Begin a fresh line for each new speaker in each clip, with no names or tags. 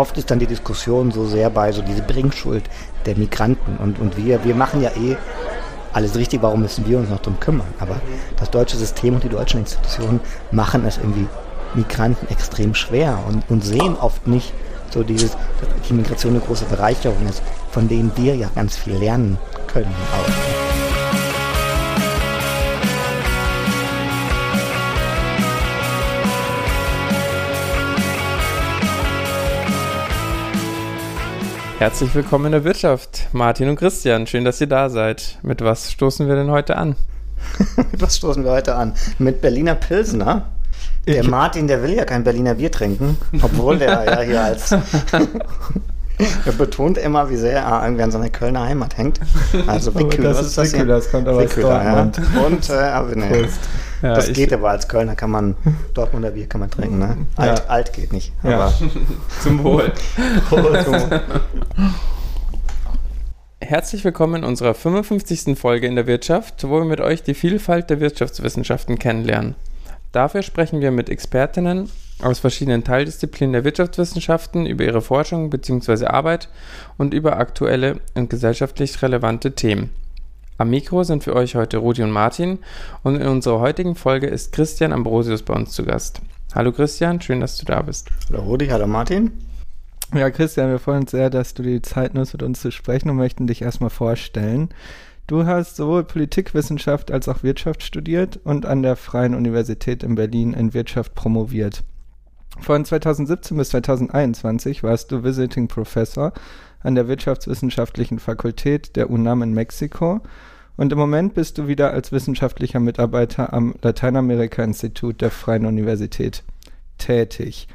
oft ist dann die Diskussion so sehr bei so diese Bringschuld der Migranten. Und, und wir, wir machen ja eh alles richtig, warum müssen wir uns noch darum kümmern? Aber das deutsche System und die deutschen Institutionen machen es irgendwie Migranten extrem schwer und, und sehen oft nicht so dieses, dass die Migration eine große Bereicherung ist, von denen wir ja ganz viel lernen können auch.
Herzlich willkommen in der Wirtschaft, Martin und Christian. Schön, dass ihr da seid. Mit was stoßen wir denn heute an?
Mit was stoßen wir heute an? Mit Berliner Pilsner. Der Martin, der will ja kein Berliner Bier trinken, obwohl der ja hier als Er betont immer, wie sehr er irgendwie an seiner Kölner Heimat hängt. Also Wickhüler,
das ist das Wickhüler, das kommt aber Wickhüler,
ja. Und, äh, aber nee. Ja, das geht aber als Kölner kann man, Dortmunder Bier kann man trinken, ne? Alt, ja. alt geht nicht.
Ja. Zum Wohl. Herzlich willkommen in unserer 55. Folge in der Wirtschaft, wo wir mit euch die Vielfalt der Wirtschaftswissenschaften kennenlernen. Dafür sprechen wir mit Expertinnen aus verschiedenen Teildisziplinen der Wirtschaftswissenschaften über ihre Forschung bzw. Arbeit und über aktuelle und gesellschaftlich relevante Themen. Am Mikro sind für euch heute Rudi und Martin und in unserer heutigen Folge ist Christian Ambrosius bei uns zu Gast. Hallo Christian, schön, dass du da bist.
Hallo Rudi, hallo Martin.
Ja, Christian, wir freuen uns sehr, dass du die Zeit nimmst, mit uns zu sprechen und möchten dich erstmal vorstellen. Du hast sowohl Politikwissenschaft als auch Wirtschaft studiert und an der Freien Universität in Berlin in Wirtschaft promoviert. Von 2017 bis 2021 warst du Visiting Professor an der Wirtschaftswissenschaftlichen Fakultät der UNAM in Mexiko und im Moment bist du wieder als wissenschaftlicher Mitarbeiter am Lateinamerika-Institut der Freien Universität tätig.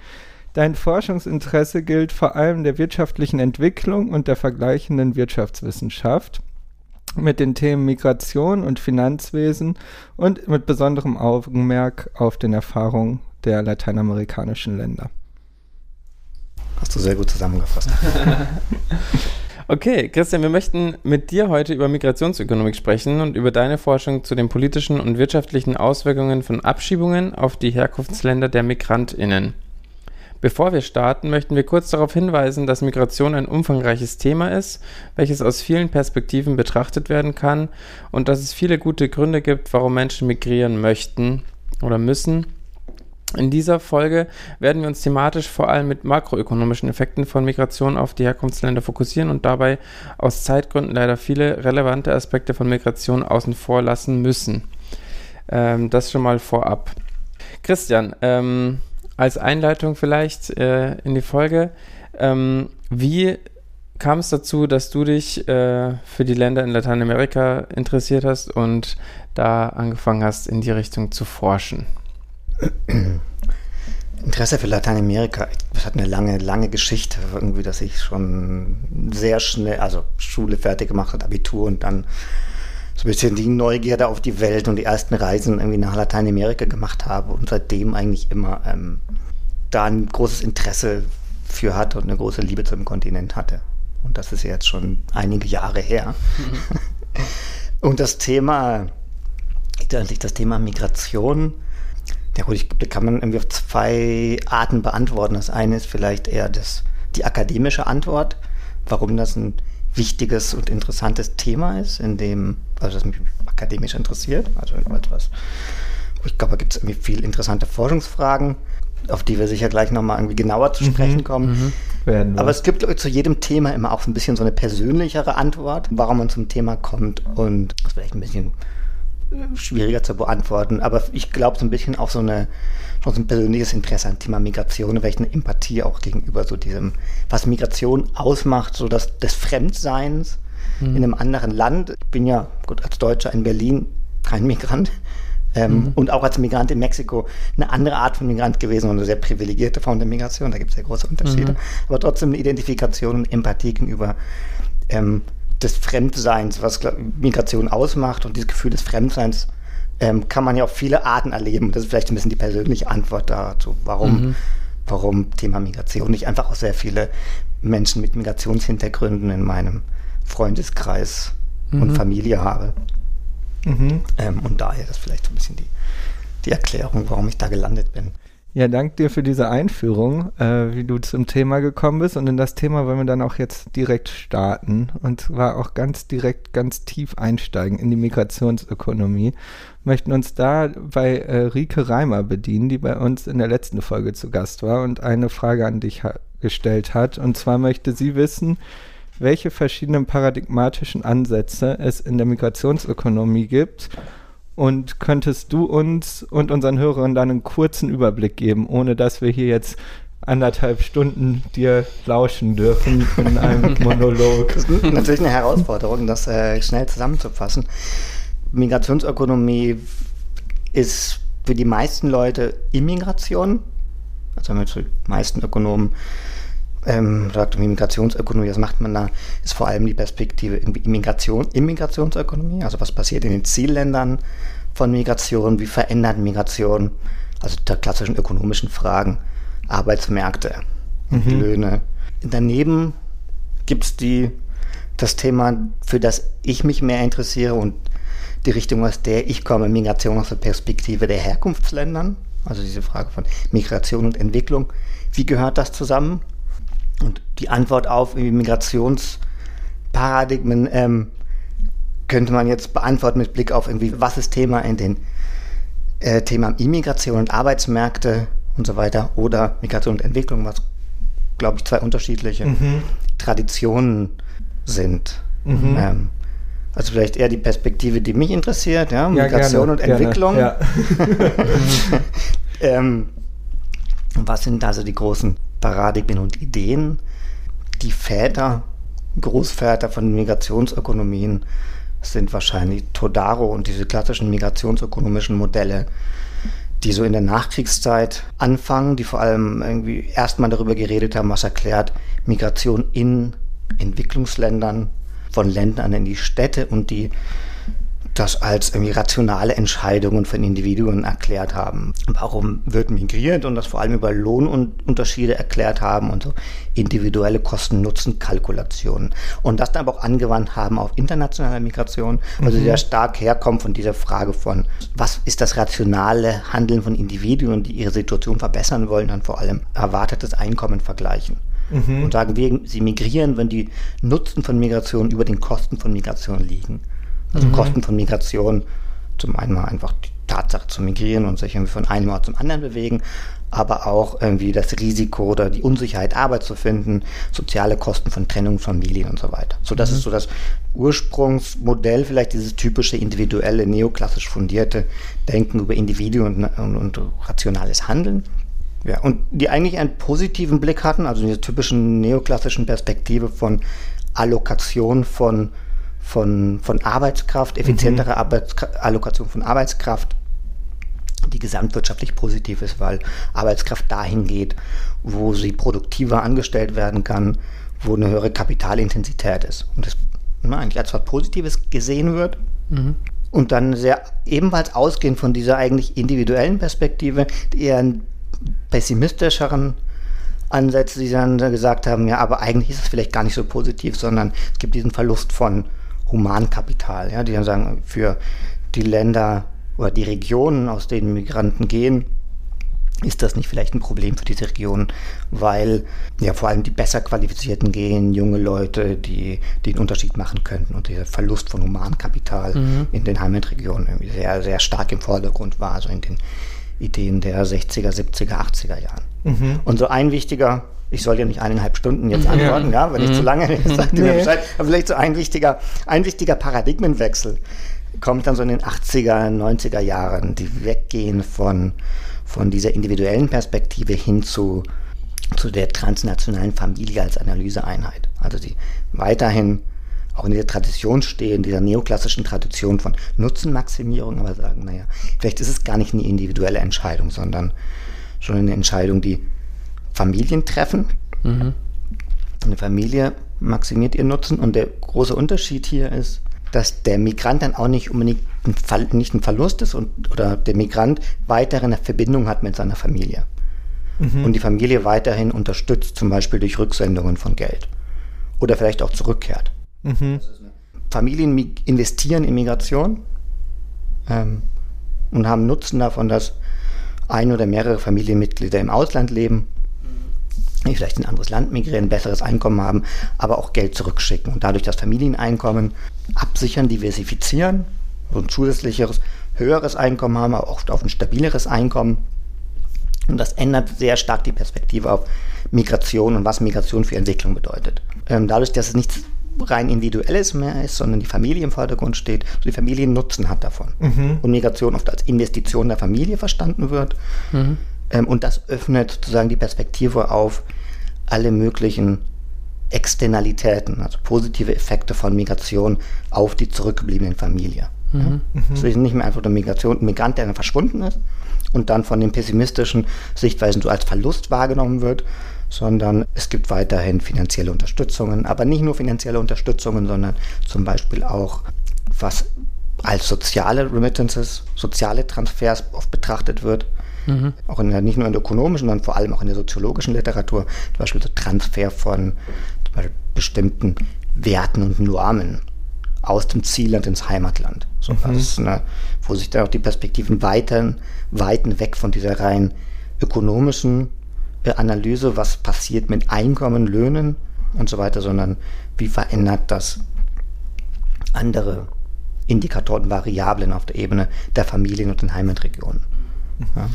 Dein Forschungsinteresse gilt vor allem der wirtschaftlichen Entwicklung und der vergleichenden Wirtschaftswissenschaft mit den Themen Migration und Finanzwesen und mit besonderem Augenmerk auf den Erfahrungen der lateinamerikanischen Länder.
Hast du sehr gut zusammengefasst.
Okay, Christian, wir möchten mit dir heute über Migrationsökonomik sprechen und über deine Forschung zu den politischen und wirtschaftlichen Auswirkungen von Abschiebungen auf die Herkunftsländer der Migrantinnen. Bevor wir starten, möchten wir kurz darauf hinweisen, dass Migration ein umfangreiches Thema ist, welches aus vielen Perspektiven betrachtet werden kann und dass es viele gute Gründe gibt, warum Menschen migrieren möchten oder müssen in dieser Folge werden wir uns thematisch vor allem mit makroökonomischen Effekten von Migration auf die Herkunftsländer fokussieren und dabei aus Zeitgründen leider viele relevante Aspekte von Migration außen vor lassen müssen. Ähm, das schon mal vorab. Christian, ähm, als Einleitung vielleicht äh, in die Folge, ähm, wie kam es dazu, dass du dich äh, für die Länder in Lateinamerika interessiert hast und da angefangen hast, in die Richtung zu forschen?
Interesse für Lateinamerika, das hat eine lange, lange Geschichte, irgendwie, dass ich schon sehr schnell, also Schule fertig gemacht habe, Abitur und dann so ein bisschen die Neugierde auf die Welt und die ersten Reisen irgendwie nach Lateinamerika gemacht habe und seitdem eigentlich immer ähm, da ein großes Interesse für hatte und eine große Liebe zum Kontinent hatte. Und das ist jetzt schon einige Jahre her. Mhm. und das Thema, das Thema Migration, ja gut, ich, da kann man irgendwie auf zwei Arten beantworten. Das eine ist vielleicht eher das, die akademische Antwort, warum das ein wichtiges und interessantes Thema ist, in dem, also das mich akademisch interessiert, also etwas. Ich glaube, da gibt es irgendwie viel interessante Forschungsfragen, auf die wir sicher gleich nochmal irgendwie genauer zu sprechen mhm, kommen. Mhm, Aber es gibt, ich, zu jedem Thema immer auch so ein bisschen so eine persönlichere Antwort, warum man zum Thema kommt und das vielleicht ein bisschen schwieriger zu beantworten, aber ich glaube so ein bisschen auch so, eine, so ein persönliches Interesse an Thema Migration, vielleicht eine Empathie auch gegenüber so diesem, was Migration ausmacht, so das, des Fremdseins mhm. in einem anderen Land. Ich bin ja, gut, als Deutscher in Berlin kein Migrant. Ähm, mhm. Und auch als Migrant in Mexiko eine andere Art von Migrant gewesen und eine sehr privilegierte Form der Migration. Da gibt es sehr große Unterschiede. Mhm. Aber trotzdem eine Identifikation und Empathie gegenüber ähm, des Fremdseins, was Migration ausmacht und dieses Gefühl des Fremdseins ähm, kann man ja auf viele Arten erleben. Das ist vielleicht ein bisschen die persönliche Antwort dazu, warum, mhm. warum Thema Migration. Ich einfach auch sehr viele Menschen mit Migrationshintergründen in meinem Freundeskreis mhm. und Familie habe. Mhm. Ähm, und daher ist vielleicht so ein bisschen die, die Erklärung, warum ich da gelandet bin.
Ja, danke dir für diese Einführung, äh, wie du zum Thema gekommen bist. Und in das Thema wollen wir dann auch jetzt direkt starten. Und zwar auch ganz direkt, ganz tief einsteigen in die Migrationsökonomie. Möchten uns da bei äh, Rike Reimer bedienen, die bei uns in der letzten Folge zu Gast war und eine Frage an dich ha gestellt hat. Und zwar möchte sie wissen, welche verschiedenen paradigmatischen Ansätze es in der Migrationsökonomie gibt und könntest du uns und unseren Hörern dann einen kurzen Überblick geben, ohne dass wir hier jetzt anderthalb Stunden dir lauschen dürfen in einem Monolog?
Das ist natürlich eine Herausforderung, das äh, schnell zusammenzufassen. Migrationsökonomie ist für die meisten Leute Immigration. Also mit den meisten Ökonomen ähm, sagt Migrationsökonomie, was macht man da, ist vor allem die Perspektive Immigration, Immigrationsökonomie, also was passiert in den Zielländern von Migration, wie verändert Migration, also der klassischen ökonomischen Fragen, Arbeitsmärkte, mhm. Löhne. Daneben gibt es das Thema, für das ich mich mehr interessiere und die Richtung, aus der ich komme, Migration aus der Perspektive der Herkunftsländern, also diese Frage von Migration und Entwicklung. Wie gehört das zusammen? Und die Antwort auf Migrationsparadigmen ähm, könnte man jetzt beantworten mit Blick auf irgendwie, was ist Thema in den äh, Themen Immigration und Arbeitsmärkte und so weiter oder Migration und Entwicklung, was glaube ich zwei unterschiedliche mhm. Traditionen sind. Mhm. Ähm, also vielleicht eher die Perspektive, die mich interessiert, ja, Migration ja, gerne, und Entwicklung. Gerne, ja. ähm, was sind also die großen Paradigmen und Ideen? Die Väter, Großväter von Migrationsökonomien sind wahrscheinlich Todaro und diese klassischen migrationsökonomischen Modelle, die so in der Nachkriegszeit anfangen, die vor allem irgendwie erstmal darüber geredet haben, was erklärt Migration in Entwicklungsländern, von Ländern in die Städte und die das als irgendwie rationale Entscheidungen von Individuen erklärt haben. Warum wird migriert und das vor allem über Lohnunterschiede erklärt haben und so individuelle Kosten-Nutzen-Kalkulationen. Und das dann aber auch angewandt haben auf internationale Migration, also mhm. sehr stark herkommt von dieser Frage von, was ist das rationale Handeln von Individuen, die ihre Situation verbessern wollen, dann vor allem erwartetes Einkommen vergleichen. Mhm. Und sagen, wir, sie migrieren, wenn die Nutzen von Migration über den Kosten von Migration liegen. Also mhm. Kosten von Migration, zum einen mal einfach die Tatsache zu migrieren und sich irgendwie von einem Ort zum anderen bewegen, aber auch irgendwie das Risiko oder die Unsicherheit, Arbeit zu finden, soziale Kosten von Trennung, Familien und so weiter. So, das mhm. ist so das Ursprungsmodell, vielleicht dieses typische individuelle, neoklassisch fundierte Denken über Individuen und, und, und rationales Handeln. Ja, und die eigentlich einen positiven Blick hatten, also diese typischen neoklassischen Perspektive von Allokation von von, von Arbeitskraft, effizientere mhm. Allokation von Arbeitskraft, die gesamtwirtschaftlich positiv ist, weil Arbeitskraft dahin geht, wo sie produktiver angestellt werden kann, wo eine höhere Kapitalintensität ist. Und das na, eigentlich als was Positives gesehen wird. Mhm. Und dann sehr ebenfalls ausgehend von dieser eigentlich individuellen Perspektive, die eher einen pessimistischeren Ansätze, die dann gesagt haben, ja, aber eigentlich ist es vielleicht gar nicht so positiv, sondern es gibt diesen Verlust von Humankapital, ja, die dann sagen, für die Länder oder die Regionen, aus denen Migranten gehen, ist das nicht vielleicht ein Problem für diese Regionen, weil ja vor allem die besser qualifizierten gehen, junge Leute, die, die einen Unterschied machen könnten und der Verlust von Humankapital mhm. in den Heimatregionen irgendwie sehr, sehr stark im Vordergrund war, also in den Ideen der 60er, 70er, 80er Jahren. Mhm. Und so ein wichtiger ich soll ja nicht eineinhalb Stunden jetzt antworten, ja, ja wenn ich zu mhm. lange sagt ihr mir Bescheid. Aber vielleicht so ein wichtiger, ein wichtiger Paradigmenwechsel kommt dann so in den 80er, 90er Jahren, die weggehen von, von dieser individuellen Perspektive hin zu, zu der transnationalen Familie als Analyseeinheit. Also die weiterhin auch in dieser Tradition stehen, dieser neoklassischen Tradition von Nutzenmaximierung, aber sagen, naja, vielleicht ist es gar nicht eine individuelle Entscheidung, sondern schon eine Entscheidung, die Familientreffen. Mhm. Eine Familie maximiert ihren Nutzen und der große Unterschied hier ist, dass der Migrant dann auch nicht unbedingt ein, Fall, nicht ein Verlust ist und, oder der Migrant weiterhin eine Verbindung hat mit seiner Familie. Mhm. Und die Familie weiterhin unterstützt, zum Beispiel durch Rücksendungen von Geld. Oder vielleicht auch zurückkehrt. Mhm. Familien investieren in Migration ähm, und haben Nutzen davon, dass ein oder mehrere Familienmitglieder im Ausland leben, vielleicht in ein anderes Land migrieren, besseres Einkommen haben, aber auch Geld zurückschicken und dadurch das Familieneinkommen absichern, diversifizieren, so ein zusätzliches, höheres Einkommen haben, aber auch auf ein stabileres Einkommen. Und das ändert sehr stark die Perspektive auf Migration und was Migration für Entwicklung bedeutet. Ähm, dadurch, dass es nichts rein individuelles mehr ist, sondern die Familie im Vordergrund steht, so die Familie Nutzen hat davon. Mhm. Und Migration oft als Investition der Familie verstanden wird. Mhm. Ähm, und das öffnet sozusagen die Perspektive auf alle möglichen Externalitäten, also positive Effekte von Migration auf die zurückgebliebenen Familie. Mhm. Ja? Mhm. Es ist nicht mehr einfach der Migration, ein Migrant, der dann verschwunden ist und dann von den pessimistischen Sichtweisen so als Verlust wahrgenommen wird, sondern es gibt weiterhin finanzielle Unterstützungen, aber nicht nur finanzielle Unterstützungen, sondern zum Beispiel auch, was als soziale Remittances, soziale Transfers oft betrachtet wird. Mhm. Auch in der, nicht nur in der ökonomischen, sondern vor allem auch in der soziologischen Literatur, zum Beispiel der Transfer von bestimmten Werten und Normen aus dem Zielland ins Heimatland. So, mhm. das eine, wo sich dann auch die Perspektiven weiten, weiten weg von dieser rein ökonomischen äh, Analyse, was passiert mit Einkommen, Löhnen und so weiter, sondern wie verändert das andere Indikatoren, Variablen auf der Ebene der Familien und den Heimatregionen.
Ja.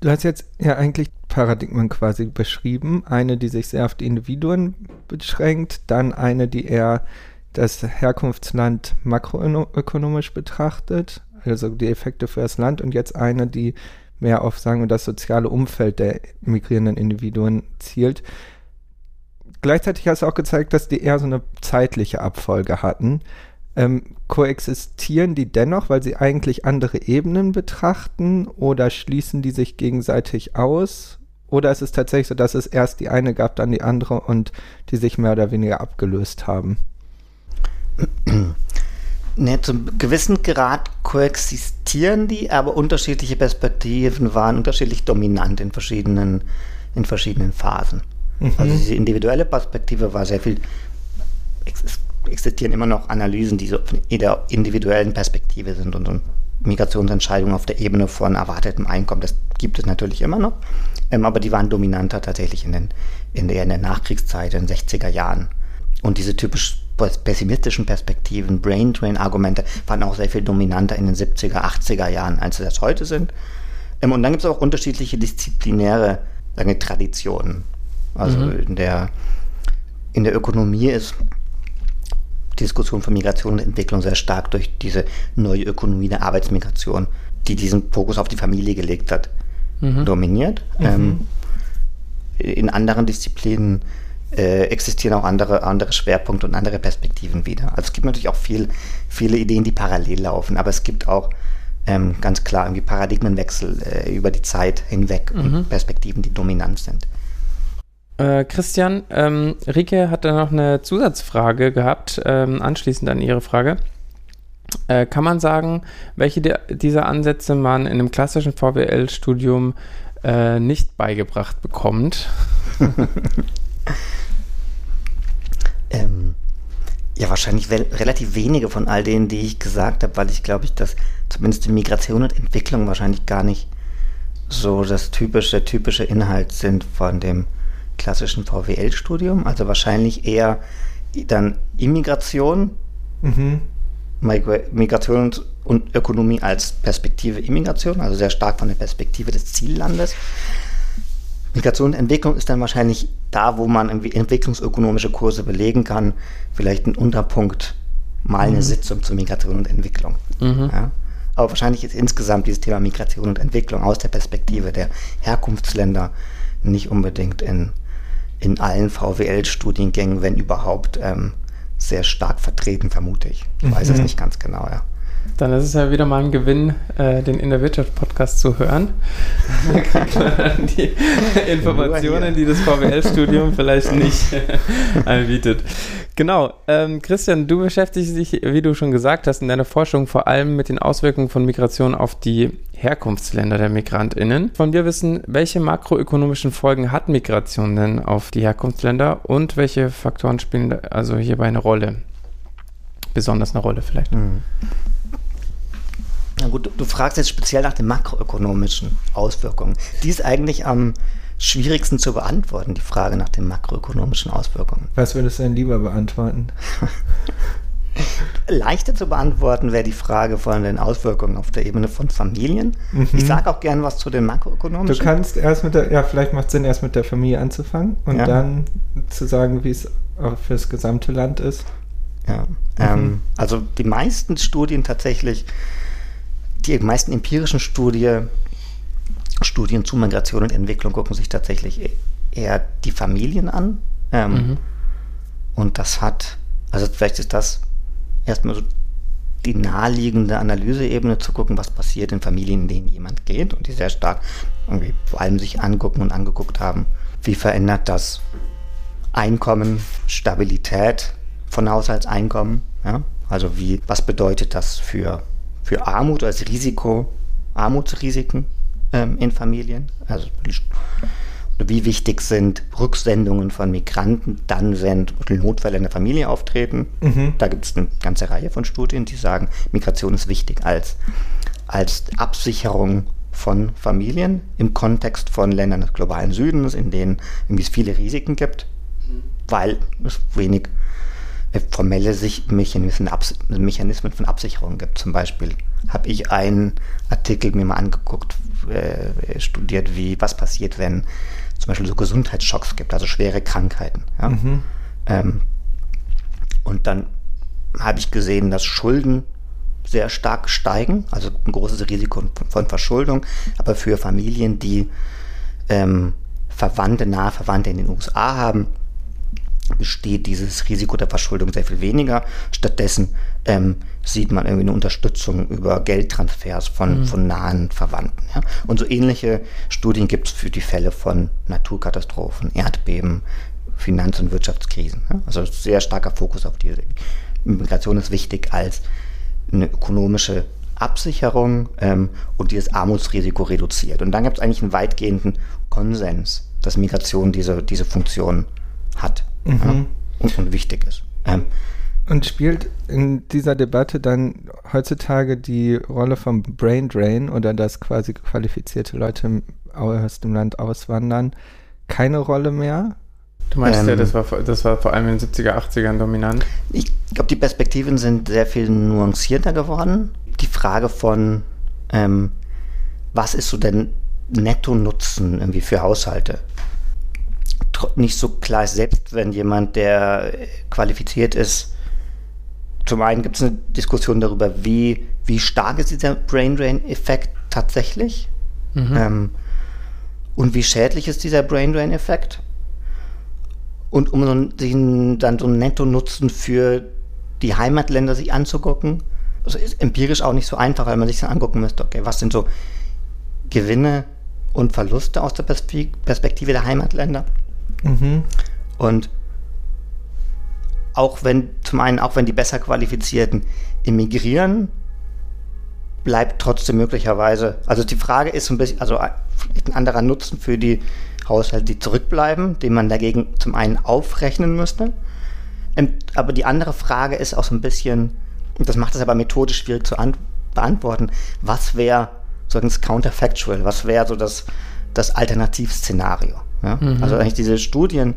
Du hast jetzt ja eigentlich Paradigmen quasi beschrieben. Eine, die sich sehr auf die Individuen beschränkt, dann eine, die eher das Herkunftsland makroökonomisch betrachtet, also die Effekte für das Land, und jetzt eine, die mehr auf, sagen wir, das soziale Umfeld der migrierenden Individuen zielt. Gleichzeitig hast du auch gezeigt, dass die eher so eine zeitliche Abfolge hatten. Ähm, koexistieren die dennoch, weil sie eigentlich andere Ebenen betrachten oder schließen die sich gegenseitig aus? Oder ist es tatsächlich so, dass es erst die eine gab, dann die andere und die sich mehr oder weniger abgelöst haben?
Ne, zum gewissen Grad koexistieren die, aber unterschiedliche Perspektiven waren unterschiedlich dominant in verschiedenen, in verschiedenen Phasen. Mhm. Also diese individuelle Perspektive war sehr viel existieren immer noch Analysen, die so in der individuellen Perspektive sind und, und Migrationsentscheidungen auf der Ebene von erwartetem Einkommen. Das gibt es natürlich immer noch, ähm, aber die waren dominanter tatsächlich in, den, in, der, in der Nachkriegszeit, in den 60er Jahren. Und diese typisch pessimistischen Perspektiven, Brain Drain Argumente waren auch sehr viel dominanter in den 70er, 80er Jahren, als sie das heute sind. Ähm, und dann gibt es auch unterschiedliche disziplinäre sagen, Traditionen. Also mhm. in, der, in der Ökonomie ist Diskussion von Migration und Entwicklung sehr stark durch diese neue Ökonomie der Arbeitsmigration, die diesen Fokus auf die Familie gelegt hat, mhm. dominiert. Mhm. Ähm, in anderen Disziplinen äh, existieren auch andere, andere Schwerpunkte und andere Perspektiven wieder. Also es gibt natürlich auch viel, viele Ideen, die parallel laufen, aber es gibt auch ähm, ganz klar irgendwie Paradigmenwechsel äh, über die Zeit hinweg mhm. und Perspektiven, die dominant sind.
Äh, Christian, ähm, Rike hat da noch eine Zusatzfrage gehabt, ähm, anschließend an Ihre Frage. Äh, kann man sagen, welche de dieser Ansätze man in einem klassischen VWL-Studium äh, nicht beigebracht bekommt?
ähm, ja, wahrscheinlich relativ wenige von all denen, die ich gesagt habe, weil ich glaube, ich dass zumindest in Migration und Entwicklung wahrscheinlich gar nicht so das typische, typische Inhalt sind von dem klassischen VWL-Studium, also wahrscheinlich eher dann Immigration, mhm. Migration und Ökonomie als Perspektive Immigration, also sehr stark von der Perspektive des Ziellandes. Migration und Entwicklung ist dann wahrscheinlich da, wo man entwicklungsökonomische Kurse belegen kann, vielleicht ein Unterpunkt, mal eine mhm. Sitzung zur Migration und Entwicklung. Mhm. Ja? Aber wahrscheinlich ist insgesamt dieses Thema Migration und Entwicklung aus der Perspektive der Herkunftsländer nicht unbedingt in in allen VWL-Studiengängen, wenn überhaupt, ähm, sehr stark vertreten, vermute ich. Ich weiß mhm. es nicht ganz genau, ja.
Dann ist es ja wieder mal ein Gewinn, äh, den In der Wirtschaft Podcast zu hören. Da kriegt man dann die Informationen, die das VWL-Studium vielleicht nicht anbietet. Genau. Ähm, Christian, du beschäftigst dich, wie du schon gesagt hast, in deiner Forschung vor allem mit den Auswirkungen von Migration auf die Herkunftsländer der MigrantInnen. Von dir wissen, welche makroökonomischen Folgen hat Migration denn auf die Herkunftsländer und welche Faktoren spielen also hierbei eine Rolle? Besonders eine Rolle vielleicht. Mhm.
Na gut, du, du fragst jetzt speziell nach den makroökonomischen Auswirkungen. Die ist eigentlich am schwierigsten zu beantworten, die Frage nach den makroökonomischen Auswirkungen.
Was würdest du denn lieber beantworten?
Leichter zu beantworten wäre die Frage von den Auswirkungen auf der Ebene von Familien.
Mhm.
Ich sage auch gern was zu den
Du
makroökonomischen.
kannst erst mit der, ja, vielleicht macht es Sinn, erst mit der Familie anzufangen und
Ja.
dann zu sagen, wie es auch fürs gesamte Land ist.
Ja, ähm, also die meisten Studien tatsächlich, die meisten empirischen Studie, Studien zu Migration und Entwicklung gucken sich tatsächlich eher die Familien an. Ähm,
Mhm.
Und das hat, also vielleicht ist das erstmal so die naheliegende Analyseebene zu gucken, was passiert in Familien, in denen jemand geht und die sehr stark irgendwie vor allem sich angucken und angeguckt haben, wie verändert das Einkommen, Stabilität von Haushaltseinkommen, ja? also wie, was bedeutet das für, für Armut als Risiko, Armutsrisiken ähm, in Familien, also wie wichtig sind Rücksendungen von Migranten dann, wenn Notfälle in der Familie auftreten.
Mhm.
Da gibt es eine ganze Reihe von Studien, die sagen, Migration ist wichtig als, als Absicherung von Familien im Kontext von Ländern des globalen Südens, in denen es viele Risiken gibt, weil es wenig formelle Mechanismen, Mechanismen von Absicherung gibt. Zum Beispiel habe ich einen Artikel mir mal angeguckt, äh, studiert, wie was passiert, wenn zum Beispiel so Gesundheitsschocks gibt, also schwere Krankheiten. Ja?
Mhm.
Ähm, und dann habe ich gesehen, dass Schulden sehr stark steigen, also ein großes Risiko von, von Verschuldung, aber für Familien, die ähm, Verwandte, nahe Verwandte in den USA haben, besteht dieses Risiko der Verschuldung sehr viel weniger. Stattdessen ähm, sieht man irgendwie eine Unterstützung über Geldtransfers von, von nahen Verwandten. Ja? Und so ähnliche Studien gibt es für die Fälle von Naturkatastrophen, Erdbeben, Finanz- und Wirtschaftskrisen. Ja? Also sehr starker Fokus auf diese. Migration ist wichtig als eine ökonomische Absicherung ähm, und dieses Armutsrisiko reduziert. Und dann gibt es eigentlich einen weitgehenden Konsens, dass Migration diese, diese Funktion hat ja, und, und wichtig ist. Ähm,
Und spielt in dieser Debatte dann heutzutage die Rolle vom Brain Drain oder dass quasi qualifizierte Leute aus dem Land auswandern keine Rolle mehr?
Du meinst ja,
Ähm.
das war, vor- das war vor allem in den 70er, 80ern dominant.
Ich glaube, die Perspektiven sind sehr viel nuancierter geworden. Die Frage von, ähm, was ist so der Netto-Nutzen irgendwie für Haushalte? Nicht so klar ist, selbst wenn jemand, der qualifiziert ist, zum einen gibt es eine Diskussion darüber, wie, wie stark ist dieser Brain Drain-Effekt tatsächlich ähm, und wie schädlich ist dieser Brain Drain-Effekt. Und um so einen, dann so einen Netto-Nutzen für die Heimatländer sich anzugucken, also ist empirisch auch nicht so einfach, weil man sich dann angucken müsste, okay, was sind so Gewinne und Verluste aus der Perspe- Perspektive der Heimatländer?
Mhm.
Und auch wenn, zum einen, auch wenn die besser qualifizierten emigrieren, bleibt trotzdem möglicherweise, also die Frage ist ein bisschen, also ein vielleicht ein anderer Nutzen für die Haushalte, die zurückbleiben, den man dagegen zum einen aufrechnen müsste. Ähm, Aber die andere Frage ist auch so ein bisschen, das macht es aber methodisch schwierig zu an, beantworten, was wäre so das Counterfactual, was wäre so das, das Alternativszenario. Ja? Also eigentlich diese Studien,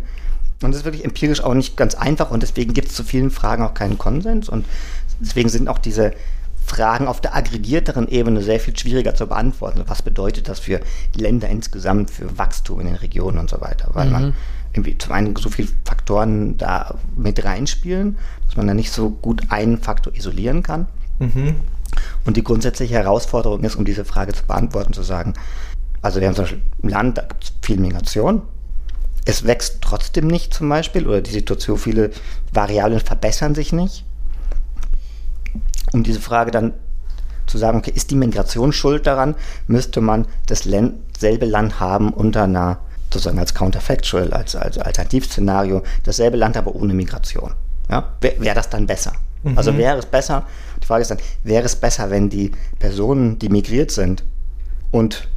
und das ist wirklich empirisch auch nicht ganz einfach und deswegen gibt es zu vielen Fragen auch keinen Konsens und deswegen sind auch diese Fragen auf der aggregierteren Ebene sehr viel schwieriger zu beantworten. Was bedeutet das für Länder insgesamt, für Wachstum in den Regionen und so weiter? Weil man irgendwie zum einen so viele Faktoren da mit reinspielen, dass man da nicht so gut einen Faktor isolieren kann.
Mhm.
Und die grundsätzliche Herausforderung ist, um diese Frage zu beantworten, zu sagen, also wir haben zum Beispiel ein Land, da gibt es viel Migration. Es wächst trotzdem nicht zum Beispiel, oder die Situation, viele Variablen verbessern sich nicht. Um diese Frage dann zu sagen, okay, ist die Migration schuld daran, müsste man dasselbe Land haben unter einer, sozusagen als Counterfactual, als, als Alternativszenario, dasselbe Land aber ohne Migration. Ja? Wäre wär das dann besser? Also wäre es besser, die Frage ist dann, wäre es besser, wenn die Personen, die migriert sind und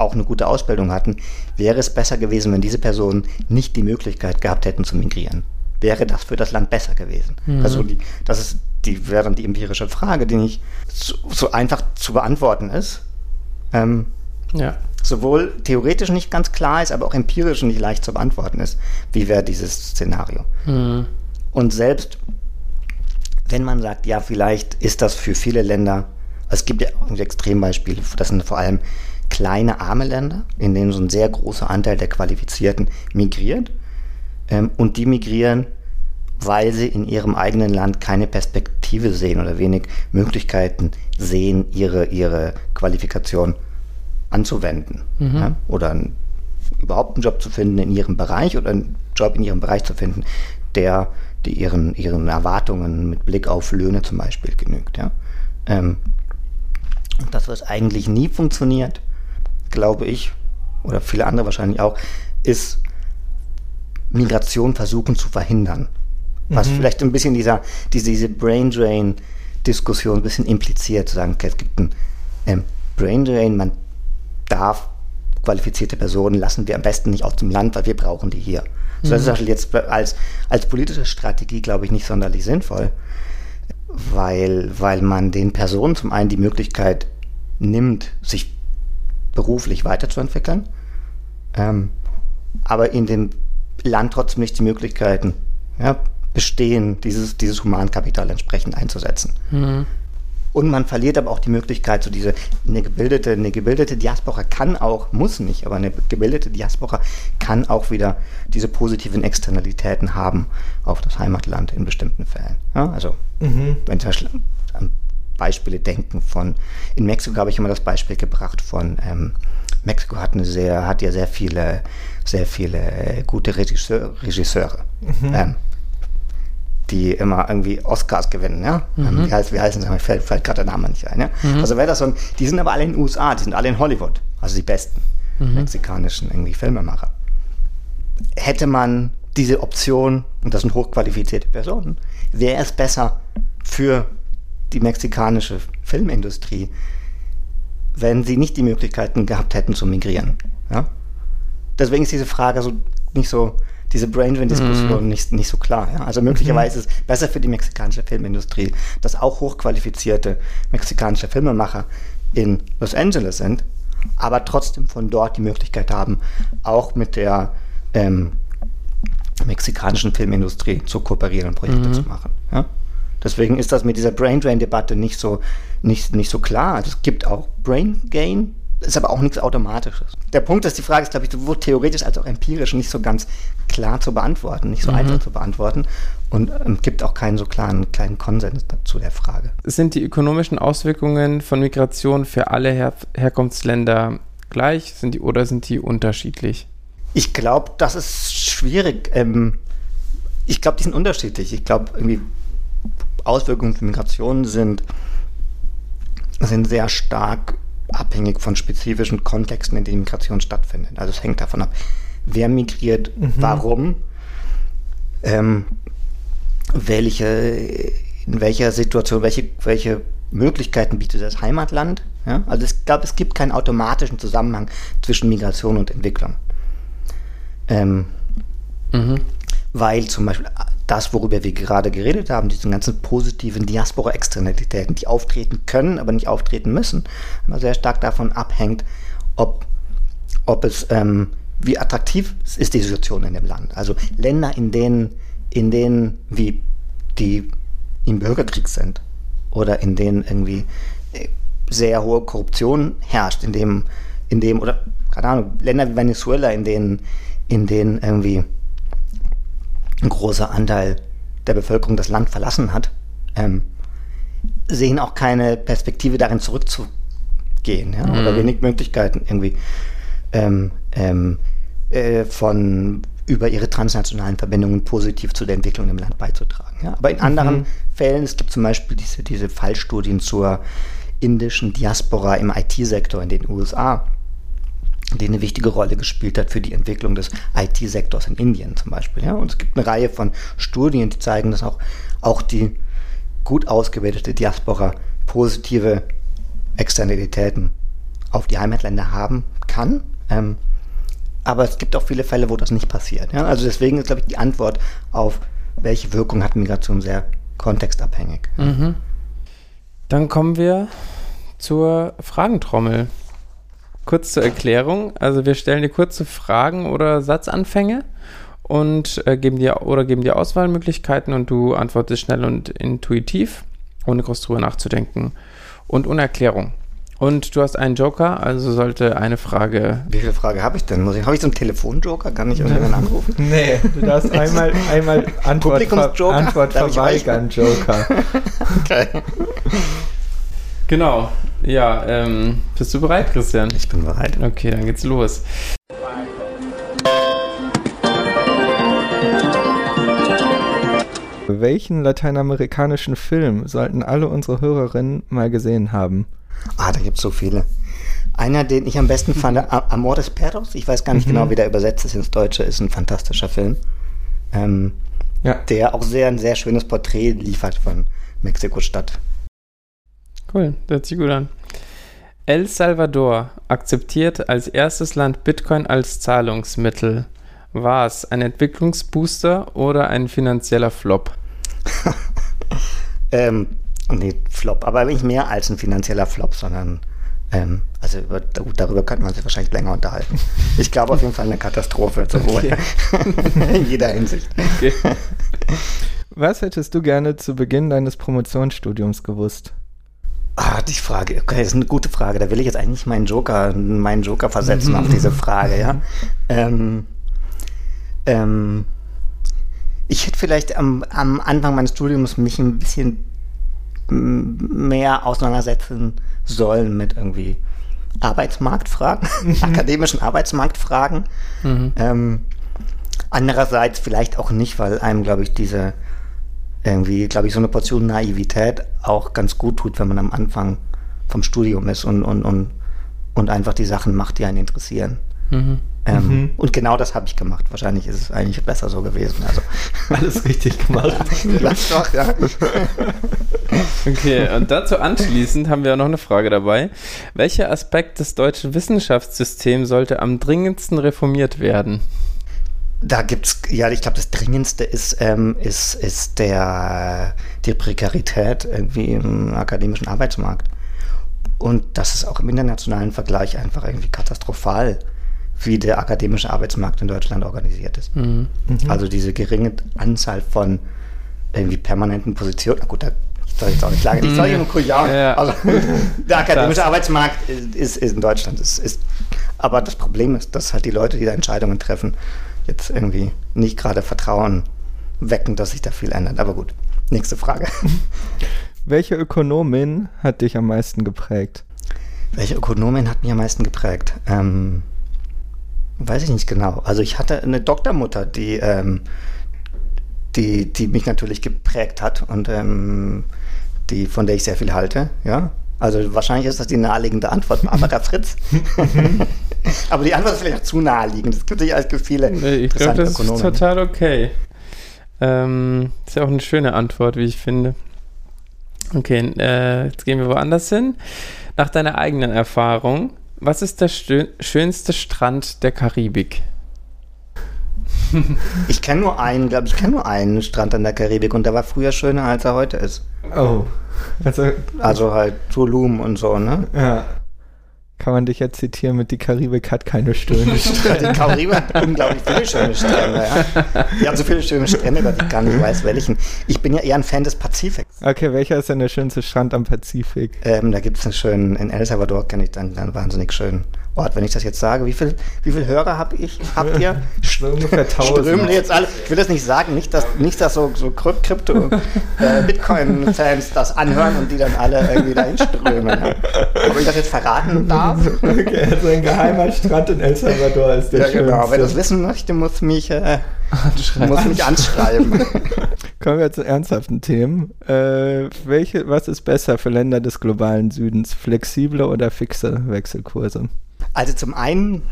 auch eine gute Ausbildung hatten, wäre es besser gewesen, wenn diese Personen nicht die Möglichkeit gehabt hätten zu migrieren. Wäre das für das Land besser gewesen? Also die, das ist die wäre die empirische Frage, die nicht so, so einfach zu beantworten ist. Ähm, ja. Sowohl theoretisch nicht ganz klar ist, aber auch empirisch nicht leicht zu beantworten ist. Wie wäre dieses Szenario? Mhm. Und selbst wenn man sagt, ja, vielleicht ist das für viele Länder, es gibt ja Extrembeispiele, das sind vor allem kleine arme Länder, in denen so ein sehr großer Anteil der Qualifizierten migriert. Ähm, und die migrieren, weil sie in ihrem eigenen Land keine Perspektive sehen oder wenig Möglichkeiten sehen, ihre, ihre Qualifikation anzuwenden. Mhm. Ja? Oder einen, überhaupt einen Job zu finden in ihrem Bereich oder einen Job in ihrem Bereich zu finden, der die ihren, ihren Erwartungen mit Blick auf Löhne zum Beispiel genügt. Ja? Ähm, und das, was eigentlich nie funktioniert, glaube ich, oder viele andere wahrscheinlich auch, ist Migration versuchen zu verhindern. Was mhm. vielleicht ein bisschen dieser, diese, diese Brain Drain Diskussion ein bisschen impliziert, zu sagen, okay, es gibt ein ähm, Brain Drain, man darf qualifizierte Personen lassen wir am besten nicht aus dem Land, weil wir brauchen die hier. Mhm. So, das ist jetzt als, als politische Strategie, glaube ich, nicht sonderlich sinnvoll, weil, weil man den Personen zum einen die Möglichkeit nimmt, sich beruflich weiterzuentwickeln, ähm, aber in dem Land trotzdem nicht die Möglichkeiten ja, bestehen, dieses, dieses Humankapital entsprechend einzusetzen. Mhm. Und man verliert aber auch die Möglichkeit, so diese, eine gebildete, eine gebildete Diaspora kann auch, muss nicht, aber eine gebildete Diaspora kann auch wieder diese positiven Externalitäten haben auf das Heimatland in bestimmten Fällen. Ja, also, mhm. wenn zum Beispiel Beispiele denken von, in Mexiko habe ich immer das Beispiel gebracht von, ähm, Mexiko hat eine sehr, hat ja sehr viele, sehr viele gute Regisseur, Regisseure. Mhm. Ähm, die immer irgendwie Oscars gewinnen, ja. Mhm. Wie, heißt, wie heißen sie? Mir fällt, fällt gerade der Name nicht ein, ja. Mhm. Also wäre das so ein, die sind aber alle in den USA, die sind alle in Hollywood, also die besten mhm. mexikanischen irgendwie Filmemacher. Hätte man diese Option, und das sind hochqualifizierte Personen, wäre es besser für die mexikanische Filmindustrie, wenn sie nicht die Möglichkeiten gehabt hätten zu migrieren. Ja? Deswegen ist diese Frage so nicht so diese Braindrain-Diskussion mhm. nicht, nicht so klar. Ja? Also möglicherweise mhm. ist es besser für die mexikanische Filmindustrie, dass auch hochqualifizierte mexikanische Filmemacher in Los Angeles sind, aber trotzdem von dort die Möglichkeit haben, auch mit der ähm, mexikanischen Filmindustrie zu kooperieren und Projekte mhm. zu machen. Ja? Deswegen ist das mit dieser Brain Drain Debatte nicht so, nicht, nicht so klar. Es gibt auch Brain Gain, ist aber auch nichts Automatisches. Der Punkt ist, die Frage ist, glaube ich, sowohl theoretisch als auch empirisch nicht so ganz klar zu beantworten, nicht so mhm. einfach zu beantworten und ähm, gibt auch keinen so klaren kleinen Konsens dazu der Frage.
Sind die ökonomischen Auswirkungen von Migration für alle Her Herkunftsländer gleich sind die, oder sind die unterschiedlich?
Ich glaube, das ist schwierig. Ähm, ich glaube, die sind unterschiedlich. Ich glaube, irgendwie Auswirkungen von Migration sind, sind sehr stark abhängig von spezifischen Kontexten, in denen Migration stattfindet. Also es hängt davon ab, wer migriert, mhm. warum, ähm, welche, in welcher Situation, welche, welche Möglichkeiten bietet das Heimatland. Ja? Also ich glaube, es gibt keinen automatischen Zusammenhang zwischen Migration und Entwicklung. Ähm, mhm. Weil zum Beispiel das, worüber wir gerade geredet haben, diese ganzen positiven Diaspora-Externalitäten, die auftreten können, aber nicht auftreten müssen, immer sehr stark davon abhängt, ob, ob es, ähm, wie attraktiv ist die Situation in dem Land. Also Länder, in denen, in denen wie die im Bürgerkrieg sind oder in denen irgendwie äh, sehr hohe Korruption herrscht, in dem, in dem, oder keine Ahnung, Länder wie Venezuela, in denen, in denen irgendwie ein großer Anteil der Bevölkerung das Land verlassen hat, ähm, sehen auch keine Perspektive darin zurückzugehen ja? Mhm. oder wenig Möglichkeiten irgendwie ähm, ähm, äh, von über ihre transnationalen Verbindungen positiv zu der Entwicklung im Land beizutragen. Ja? Aber in mhm. anderen Fällen, es gibt zum Beispiel diese, diese Fallstudien zur indischen Diaspora im IT-Sektor in den USA, die eine wichtige Rolle gespielt hat für die Entwicklung des IT-Sektors in Indien zum Beispiel. Ja? Und es gibt eine Reihe von Studien, die zeigen, dass auch, auch die gut ausgebildete Diaspora positive Externalitäten auf die Heimatländer haben kann. Ähm, aber es gibt auch viele Fälle, wo das nicht passiert. Ja? Also deswegen ist, glaube ich, die Antwort auf welche Wirkung hat Migration sehr kontextabhängig.
Mhm. Dann kommen wir zur Fragentrommel. Kurz zur Erklärung. Also wir stellen dir kurze Fragen oder Satzanfänge und äh, geben dir oder geben dir Auswahlmöglichkeiten und du antwortest schnell und intuitiv, ohne groß drüber nachzudenken und ohne Erklärung. Und du hast einen Joker, also sollte eine Frage.
Wie viele Fragen habe ich denn? Muss ich, habe ich so einen Telefonjoker? Kann ich irgendjemanden anrufen?
Nee, du darfst einmal, einmal Antwort, ver
Publikumsjoker?
Antwort verweigern, Joker.
Okay.
Genau. Ja, ähm, bist du bereit, Christian?
Ich bin bereit.
Okay, dann geht's los.
Welchen lateinamerikanischen Film sollten alle unsere Hörerinnen mal gesehen haben?
Ah, da gibt es so viele. Einer, den ich am besten fand, Amores Perros, ich weiß gar nicht
Mhm.
genau, wie der übersetzt ist ins Deutsche, ist ein fantastischer Film. Ähm,
Ja.
der auch sehr ein sehr schönes Porträt liefert von Mexiko-Stadt.
Cool, das hört sich gut an. El Salvador akzeptiert als erstes Land Bitcoin als Zahlungsmittel. War es ein Entwicklungsbooster oder ein finanzieller Flop?
Ähm, nee, Flop, aber nicht mehr als ein finanzieller Flop, sondern ähm, also über, darüber könnte man sich wahrscheinlich länger unterhalten. Ich glaube auf jeden Fall eine Katastrophe, sowohl in jeder Hinsicht.
Okay.
Was hättest du gerne zu Beginn deines Promotionsstudiums gewusst?
Ah, die Frage, okay, das ist eine gute Frage. Da will ich jetzt eigentlich meinen Joker, meinen Joker versetzen auf diese Frage, ja. Ähm, ähm, ich hätte vielleicht am, am Anfang meines Studiums mich ein bisschen mehr auseinandersetzen sollen mit irgendwie Arbeitsmarktfragen, akademischen Arbeitsmarktfragen.
Mhm.
Ähm, andererseits vielleicht auch nicht, weil einem, glaube ich, diese irgendwie, glaube ich, so eine Portion Naivität auch ganz gut tut, wenn man am Anfang vom Studium ist und, und, und, und einfach die Sachen macht, die einen interessieren.
Mhm.
Ähm,
Mhm.
Und genau das habe ich gemacht. Wahrscheinlich ist es eigentlich besser so gewesen. Also,
Alles richtig gemacht.
lass doch, ja.
Okay, und dazu anschließend haben wir noch eine Frage dabei. Welcher Aspekt des deutschen Wissenschaftssystems sollte am dringendsten reformiert werden?
Da gibt's, ja, ich glaube, das Dringendste ist, ähm, ist, ist der, die Prekarität irgendwie im akademischen Arbeitsmarkt. Und das ist auch im internationalen Vergleich einfach irgendwie katastrophal, wie der akademische Arbeitsmarkt in Deutschland organisiert ist.
Mhm.
Also diese geringe Anzahl von irgendwie permanenten Positionen. Na gut, da soll ich jetzt auch nicht lange. Ich soll hier nur ja,
Ja, ja.
Also der akademische
Krass.
Arbeitsmarkt ist, ist, ist in Deutschland. Ist, ist, aber das Problem ist, dass halt die Leute, die da Entscheidungen treffen, jetzt irgendwie nicht gerade Vertrauen wecken, dass sich da viel ändert. Aber gut, nächste Frage.
Welche Ökonomin hat dich am meisten geprägt?
Welche Ökonomin hat mich am meisten geprägt? Ähm, weiß ich nicht genau. Also ich hatte eine Doktormutter, die, ähm, die, die mich natürlich geprägt hat und ähm, die, von der ich sehr viel halte. Ja? Also wahrscheinlich ist das die naheliegende Antwort, Barbara Fritz. Aber die Antwort ist vielleicht auch zu naheliegend. Es gibt sicher viele
Ich glaube, das ist
Ökonomen.
total okay. Ähm, ist ja auch eine schöne Antwort, wie ich finde. Okay, äh, jetzt gehen wir woanders hin. Nach deiner eigenen Erfahrung, was ist der schönste Strand der Karibik?
Ich kenne nur einen, glaube ich, kenne nur einen Strand an der Karibik und der war früher schöner, als er heute ist.
Oh. Also,
Also halt Tulum und so, ne?
ja. Kann man dich jetzt zitieren mit Die Karibik hat keine Stöhne.
Die Karibik hat unglaublich viele schöne Strände. Ja. Die hat so viele schöne Strände, dass ich gar nicht weiß, welchen. Ich bin ja eher ein Fan des Pazifiks.
Okay, welcher ist denn der schönste Strand am Pazifik?
Ähm, da gibt es einen schönen, in El Salvador kenne ich dann einen wahnsinnig schönen Ort. Wenn ich das jetzt sage, wie viel, wie viel Hörer hab ich, habt ihr?
Ungefähr
Strömen die jetzt alle. Ich will das nicht sagen, nicht, dass, nicht, dass so, so Kryp- Krypto, äh, Bitcoin-Fans das anhören und die dann alle irgendwie dahin strömen. Ob ich das jetzt verraten darf?
Okay, also ein geheimer Strand in El Salvador ist der
Ja,
schönste.
genau. Wer das wissen möchte, muss mich, äh, muss mich anschreiben.
Kommen wir zu ernsthaften Themen. Äh, welche, was ist besser für Länder des globalen Südens? Flexible oder fixe Wechselkurse?
Also zum einen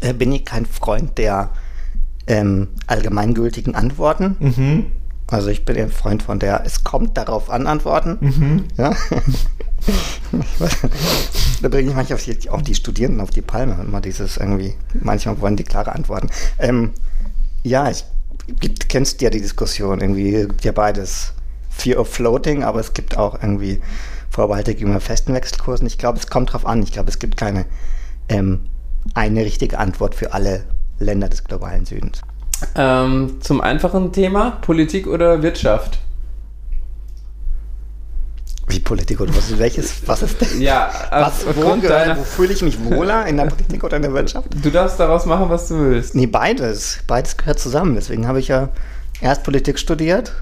äh, bin ich kein Freund der ähm, allgemeingültigen Antworten.
Mhm.
Also ich bin ein Freund von der es kommt darauf an Antworten.
Mhm.
Ja? da bringe ich manchmal auch die, Studierenden auf die Palme. Immer dieses irgendwie, manchmal wollen die klare Antworten. Ähm, ja, ich kennst ja die Diskussion irgendwie, es gibt ja beides Fear of Floating, aber es gibt auch irgendwie Vorbehalte gegenüber festen Wechselkursen. Ich glaube, es kommt drauf an. Ich glaube, es gibt keine ähm, eine richtige Antwort für alle Länder des globalen Südens.
Ähm, zum einfachen Thema, Politik oder Wirtschaft?
Wie Politik oder was, welches, was ist denn?
Ja,
was, wo, gehört, wo fühle ich mich wohler, in der Politik oder in der Wirtschaft?
Du darfst daraus machen, was du willst.
Nee, beides. Beides gehört zusammen. Deswegen habe ich ja erst Politik studiert,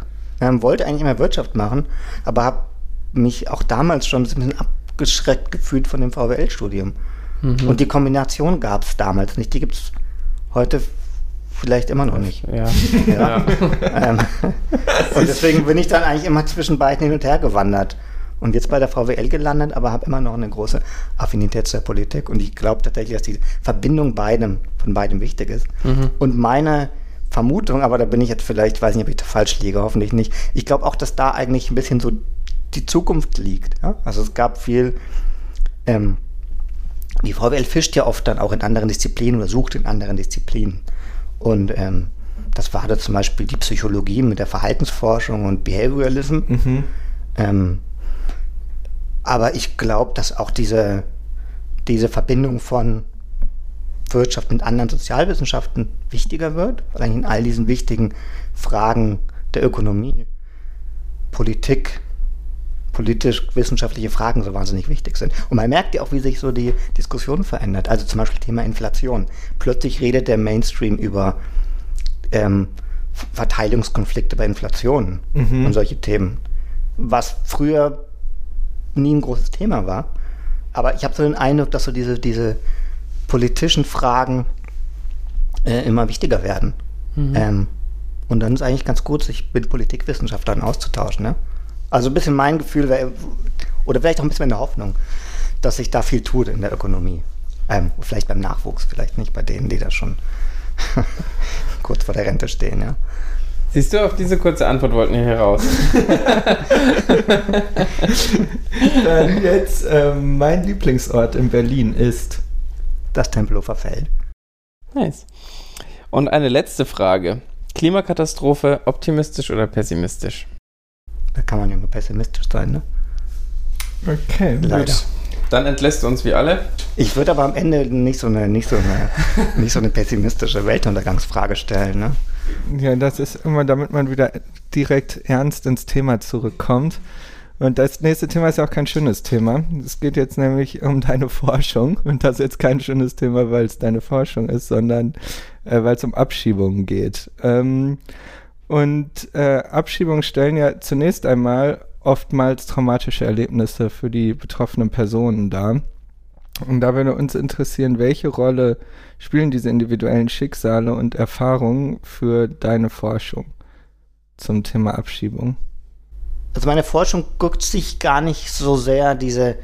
ähm, wollte eigentlich immer Wirtschaft machen, aber habe mich auch damals schon ein bisschen abgeschreckt gefühlt von dem VWL-Studium. Mhm. Und die Kombination gab es damals nicht. Die gibt es heute vielleicht immer noch nicht.
Ja. ja.
ähm, und deswegen bin ich dann eigentlich immer zwischen beiden hin und her gewandert. Und jetzt bei der VWL gelandet, aber habe immer noch eine große Affinität zur Politik. Und ich glaube tatsächlich, dass die Verbindung beidem, von beidem wichtig ist. Mhm. Und meine Vermutung, aber da bin ich jetzt vielleicht, weiß nicht, ob ich da falsch liege, hoffentlich nicht. Ich glaube auch, dass da eigentlich ein bisschen so die Zukunft liegt. Ja? Also es gab viel ähm, die VWL fischt ja oft dann auch in anderen Disziplinen oder sucht in anderen Disziplinen. Und ähm, das war da zum Beispiel die Psychologie mit der Verhaltensforschung und Behavioralism. Mhm. Ähm, aber ich glaube, dass auch diese, diese Verbindung von Wirtschaft mit anderen Sozialwissenschaften wichtiger wird, weil in all diesen wichtigen Fragen der Ökonomie, Politik, politisch-wissenschaftliche Fragen so wahnsinnig wichtig sind. Und man merkt ja auch, wie sich so die Diskussion verändert. Also zum Beispiel Thema Inflation. Plötzlich redet der Mainstream über ähm, Verteilungskonflikte bei Inflation mhm. und solche Themen. Was früher nie ein großes Thema war. Aber ich habe so den Eindruck, dass so diese, diese politischen Fragen äh, immer wichtiger werden. Mhm. Ähm, und dann ist eigentlich ganz gut, sich mit Politikwissenschaftlern auszutauschen. Ne? Also ein bisschen mein Gefühl wäre, oder vielleicht auch ein bisschen meine Hoffnung, dass sich da viel tut in der Ökonomie. Ähm, vielleicht beim Nachwuchs, vielleicht nicht bei denen, die da schon kurz vor der Rente stehen, ja.
Siehst du, auf diese kurze Antwort wollten wir hier raus.
Dann jetzt, ähm, mein Lieblingsort in Berlin ist
das Tempelhofer Feld.
Nice. Und eine letzte Frage. Klimakatastrophe, optimistisch oder pessimistisch?
Da kann man ja nur pessimistisch sein, ne?
Okay,
leider. Gut. Dann entlässt du uns wie alle.
Ich würde aber am Ende nicht so eine, nicht so eine, nicht so eine pessimistische Weltuntergangsfrage stellen, ne?
Ja, das ist immer, damit man wieder direkt ernst ins Thema zurückkommt. Und das nächste Thema ist ja auch kein schönes Thema. Es geht jetzt nämlich um deine Forschung. Und das ist jetzt kein schönes Thema, weil es deine Forschung ist, sondern äh, weil es um Abschiebungen geht. Ähm, und äh, Abschiebungen stellen ja zunächst einmal oftmals traumatische Erlebnisse für die betroffenen Personen dar. Und da würde uns interessieren, welche Rolle spielen diese individuellen Schicksale und Erfahrungen für deine Forschung zum Thema Abschiebung?
Also meine Forschung guckt sich gar nicht so sehr diese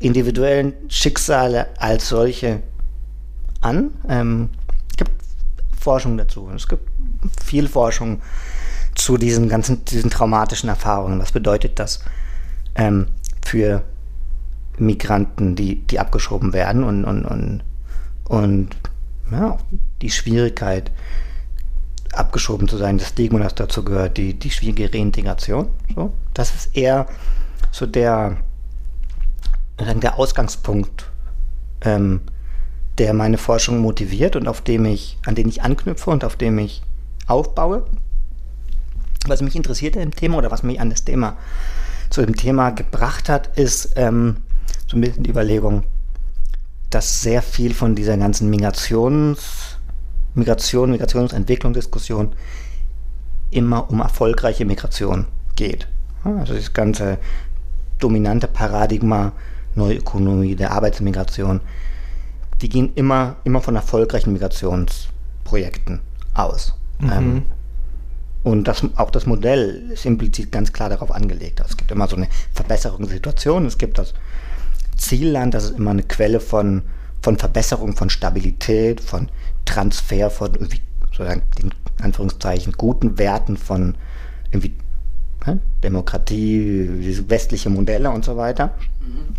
individuellen Schicksale als solche an. Ähm, es gibt Forschung dazu. Es gibt viel Forschung zu diesen ganzen diesen traumatischen Erfahrungen. Was bedeutet das ähm, für Migranten, die, die abgeschoben werden und, und, und, und ja, die Schwierigkeit, abgeschoben zu sein, das Stigma, das dazu gehört, die, die schwierige Reintegration. So. Das ist eher so der, der Ausgangspunkt, ähm, der meine Forschung motiviert und auf dem ich, an den ich anknüpfe und auf dem ich aufbaue. Was mich interessiert im Thema oder was mich an das Thema zu dem Thema gebracht hat, ist ähm, so ein bisschen die Überlegung, dass sehr viel von dieser ganzen Migrations, Migration, Migrationsentwicklung-Diskussion immer um erfolgreiche Migration geht. Also das ganze dominante Paradigma Neuökonomie, der Arbeitsmigration, die gehen immer, immer von erfolgreichen Migrationsprojekten aus. Mhm. Ähm, und das, auch das Modell ist implizit ganz klar darauf angelegt. Also es gibt immer so eine Verbesserungssituation, es gibt das Zielland, das ist immer eine Quelle von, von Verbesserung, von Stabilität, von Transfer von irgendwie sozusagen den Anführungszeichen guten Werten von irgendwie ne, Demokratie, westliche Modelle und so weiter. Mhm.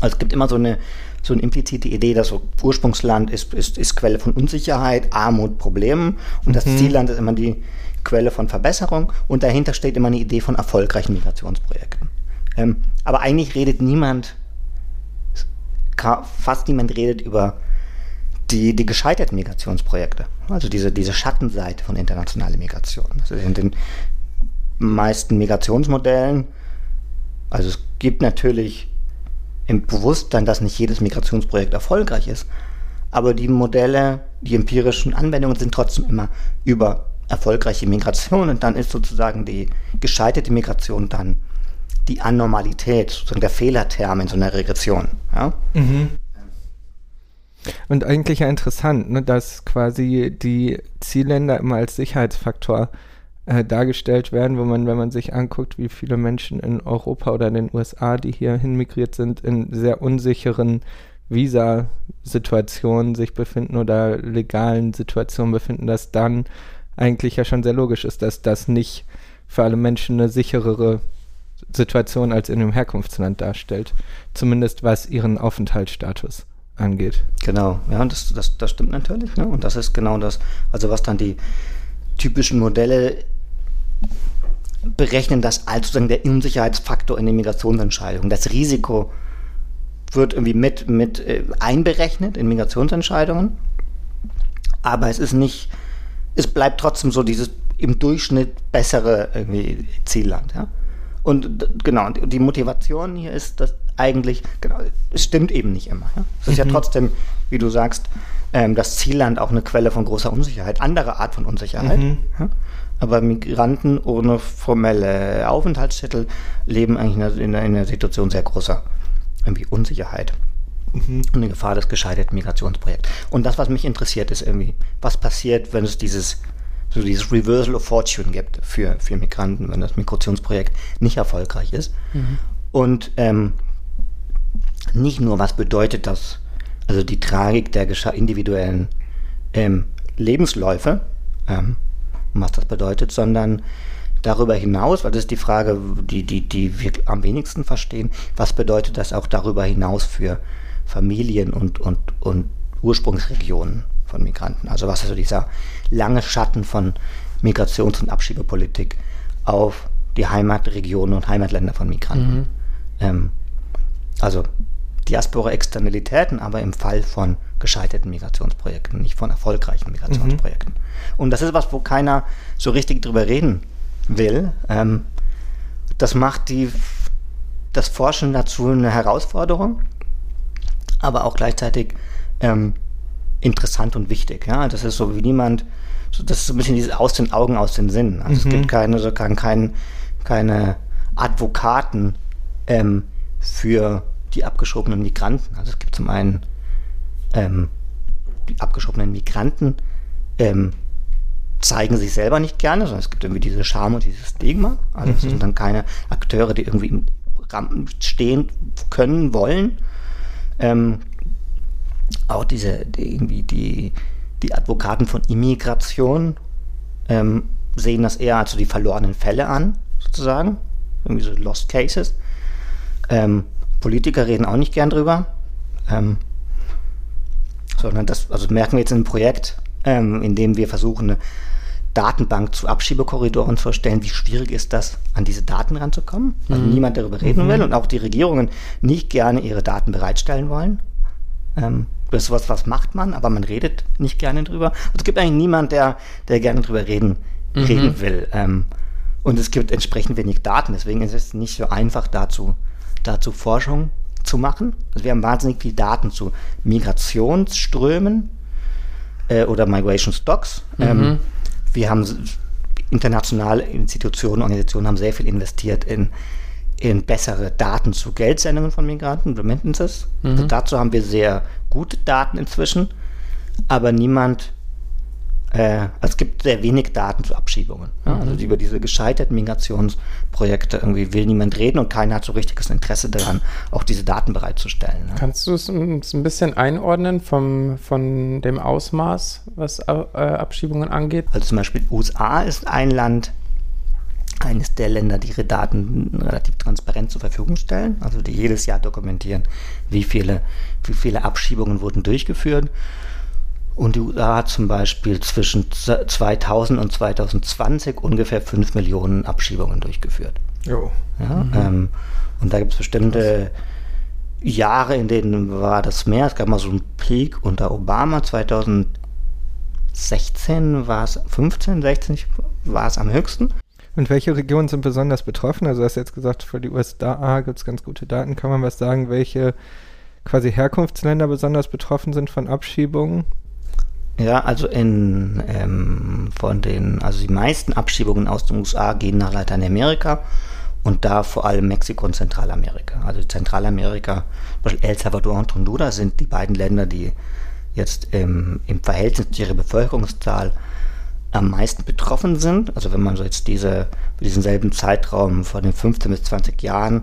Also es gibt immer so eine, so eine implizite Idee, dass so Ursprungsland ist, ist, ist Quelle von Unsicherheit, Armut, Problemen und das
Mhm.
Zielland ist immer die Quelle von Verbesserung und dahinter steht immer eine Idee von erfolgreichen Migrationsprojekten. Ähm, aber eigentlich redet niemand, fast niemand redet über die, die gescheiterten Migrationsprojekte. Also diese, diese Schattenseite von internationaler Migration. Das ist in den meisten Migrationsmodellen, also es gibt natürlich im Bewusstsein, dass nicht jedes Migrationsprojekt erfolgreich ist, aber die Modelle, die empirischen Anwendungen sind trotzdem immer über erfolgreiche Migration und dann ist sozusagen die gescheiterte Migration dann die Anormalität, sozusagen der Fehlerterm in so einer Regression. Ja?
Und eigentlich ja interessant, ne, dass quasi die Zielländer immer als Sicherheitsfaktor äh, dargestellt werden, wo man, wenn man sich anguckt, wie viele Menschen in Europa oder in den USA, die hierhin migriert sind, in sehr unsicheren Visa-Situationen sich befinden oder legalen Situationen befinden, dass dann eigentlich ja schon sehr logisch ist, dass das nicht für alle Menschen eine sicherere Situation als in dem Herkunftsland darstellt. Zumindest was ihren Aufenthaltsstatus angeht.
Genau, ja, und das, das, das stimmt natürlich. Ne? Und das ist genau das, also was dann die typischen Modelle berechnen, das als sozusagen der Unsicherheitsfaktor in den Migrationsentscheidungen. Das Risiko wird irgendwie mit, mit äh, einberechnet in Migrationsentscheidungen, aber es ist nicht, es bleibt trotzdem so dieses im Durchschnitt bessere irgendwie Zielland. Ja? Und genau, und die Motivation hier ist, dass eigentlich, genau, es stimmt eben nicht immer. Ja? Es ist ja trotzdem, wie du sagst, ähm, das Zielland auch eine Quelle von großer Unsicherheit, andere Art von Unsicherheit.
Mhm.
Ja? Aber Migranten ohne formelle Aufenthaltstitel leben eigentlich in einer, in einer, in einer Situation sehr großer irgendwie Unsicherheit und eine Gefahr des gescheiterten Migrationsprojekts. Und das, was mich interessiert, ist irgendwie, was passiert, wenn es dieses, so dieses Reversal of Fortune gibt für, für Migranten, wenn das Migrationsprojekt nicht erfolgreich ist. Und ähm, nicht nur, was bedeutet das, also die Tragik der individuellen ähm, Lebensläufe, ähm, und was das bedeutet, sondern darüber hinaus, weil das ist die Frage, die, die, die wir am wenigsten verstehen, was bedeutet das auch darüber hinaus für Familien und, und, und Ursprungsregionen von Migranten? Also was ist so dieser lange Schatten von Migrations- und Abschiebepolitik auf die Heimatregionen und Heimatländer von Migranten? Ähm, also Diaspora-Externalitäten, aber im Fall von gescheiterten Migrationsprojekten, nicht von erfolgreichen Migrationsprojekten. Und das ist was, wo keiner so richtig drüber reden will. Ähm, das macht die, das Forschen dazu eine Herausforderung, aber auch gleichzeitig ähm, interessant und wichtig. Ja? Das ist so wie niemand, so, das ist so ein bisschen dieses aus den Augen, aus den Sinnen. Also es gibt keine, so kann kein, keine Advokaten ähm, für die abgeschobenen Migranten. Also es gibt zum einen ähm, die abgeschobenen Migranten ähm, zeigen sich selber nicht gerne, sondern es gibt irgendwie diese Scham und dieses Stigma. Also es sind dann keine Akteure, die irgendwie im Rampen stehen können, wollen. Ähm, auch diese, die, irgendwie die, die Advokaten von Immigration ähm, sehen das eher als so die verlorenen Fälle an, sozusagen. Irgendwie so Lost Cases. Ähm, Politiker reden auch nicht gern drüber. Ähm, sondern das, also merken wir jetzt in einem Projekt, ähm, in dem wir versuchen, eine Datenbank zu Abschiebekorridoren zu erstellen. Wie schwierig ist das, an diese Daten ranzukommen? Also niemand darüber reden will und auch die Regierungen nicht gerne ihre Daten bereitstellen wollen. Ähm, das ist was, was macht man, aber man redet nicht gerne drüber. Und es gibt eigentlich niemand, der, der gerne drüber reden, reden will. Ähm, und es gibt entsprechend wenig Daten, deswegen ist es nicht so einfach dazu, dazu Forschung zu machen. Also wir haben wahnsinnig viel Daten zu Migrationsströmen äh, oder Migration Stocks. Ähm, wir haben internationale Institutionen, Organisationen haben sehr viel investiert in, in bessere Daten zu Geldsendungen von Migranten, Remittances. Also dazu haben wir sehr gute Daten inzwischen, aber niemand, äh, es gibt sehr wenig Daten zu Abschiebungen. Ja? Also über diese gescheiterten Migrationsprojekte irgendwie will niemand reden und keiner hat so richtiges Interesse daran, auch diese Daten bereitzustellen. Ja?
Kannst du es uns ein bisschen einordnen vom, von dem Ausmaß, was äh, Abschiebungen angeht?
Also zum Beispiel USA ist ein Land, eines der Länder, die ihre Daten relativ transparent zur Verfügung stellen, also die jedes Jahr dokumentieren, wie viele, wie viele Abschiebungen wurden durchgeführt. Und die USA hat zum Beispiel zwischen 2000 und 2020 ungefähr 5 Millionen Abschiebungen durchgeführt.
Jo.
Ja, mhm. ähm, und da gibt es bestimmte Jahre, in denen war das mehr. Es gab mal so einen Peak unter Obama 2016 war es 15, 16 war es am höchsten.
Und welche Regionen sind besonders betroffen? Also du hast jetzt gesagt, für die USA gibt es ganz gute Daten. Kann man was sagen, welche quasi Herkunftsländer besonders betroffen sind von Abschiebungen?
Ja, also in ähm, von den, also die meisten Abschiebungen aus den USA gehen nach Lateinamerika und da vor allem Mexiko und Zentralamerika. Also Zentralamerika, zum Beispiel El Salvador und Honduras sind die beiden Länder, die jetzt im, im Verhältnis zu ihrer Bevölkerungszahl am meisten betroffen sind. Also wenn man so jetzt diese, diesen selben Zeitraum von den 15 bis 20 Jahren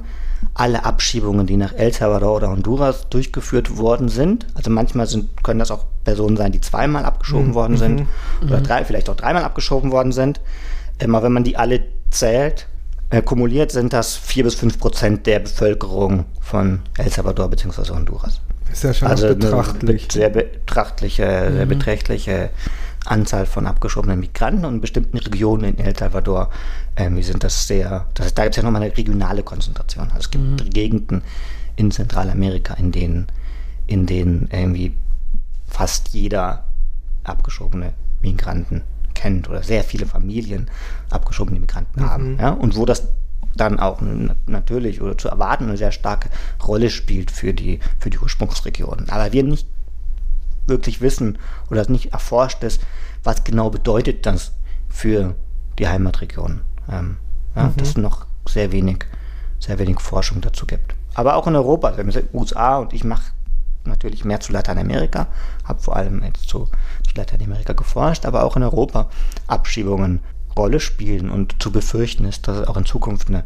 alle Abschiebungen, die nach El Salvador oder Honduras durchgeführt worden sind, also manchmal sind, können das auch Personen sein, die zweimal abgeschoben mhm. worden sind mhm. oder drei, vielleicht auch dreimal abgeschoben worden sind. Aber wenn man die alle zählt, äh, kumuliert sind das 4 bis 5 Prozent der Bevölkerung von El Salvador bzw. Honduras.
Ist ja schon also betrachtlich.
sehr betrachtliche, mhm. sehr beträchtliche Anzahl von abgeschobenen Migranten und in bestimmten Regionen in El Salvador ähm, sind das sehr, das, da gibt es ja nochmal eine regionale Konzentration. Also es gibt mhm. Gegenden in Zentralamerika, in denen, in denen irgendwie fast jeder abgeschobene Migranten kennt oder sehr viele Familien abgeschobene Migranten mhm. haben. Ja? Und wo das dann auch natürlich oder zu erwarten eine sehr starke Rolle spielt für die, für die Ursprungsregionen. Aber wir nicht wirklich wissen oder nicht erforscht ist, was genau bedeutet das für die Heimatregion. Ähm, ja, mhm. Dass es noch sehr wenig, sehr wenig Forschung dazu gibt. Aber auch in Europa, wenn wir USA und ich mache natürlich mehr zu Lateinamerika, habe vor allem jetzt zu, zu Lateinamerika geforscht, aber auch in Europa Abschiebungen Rolle spielen und zu befürchten ist, dass es auch in Zukunft eine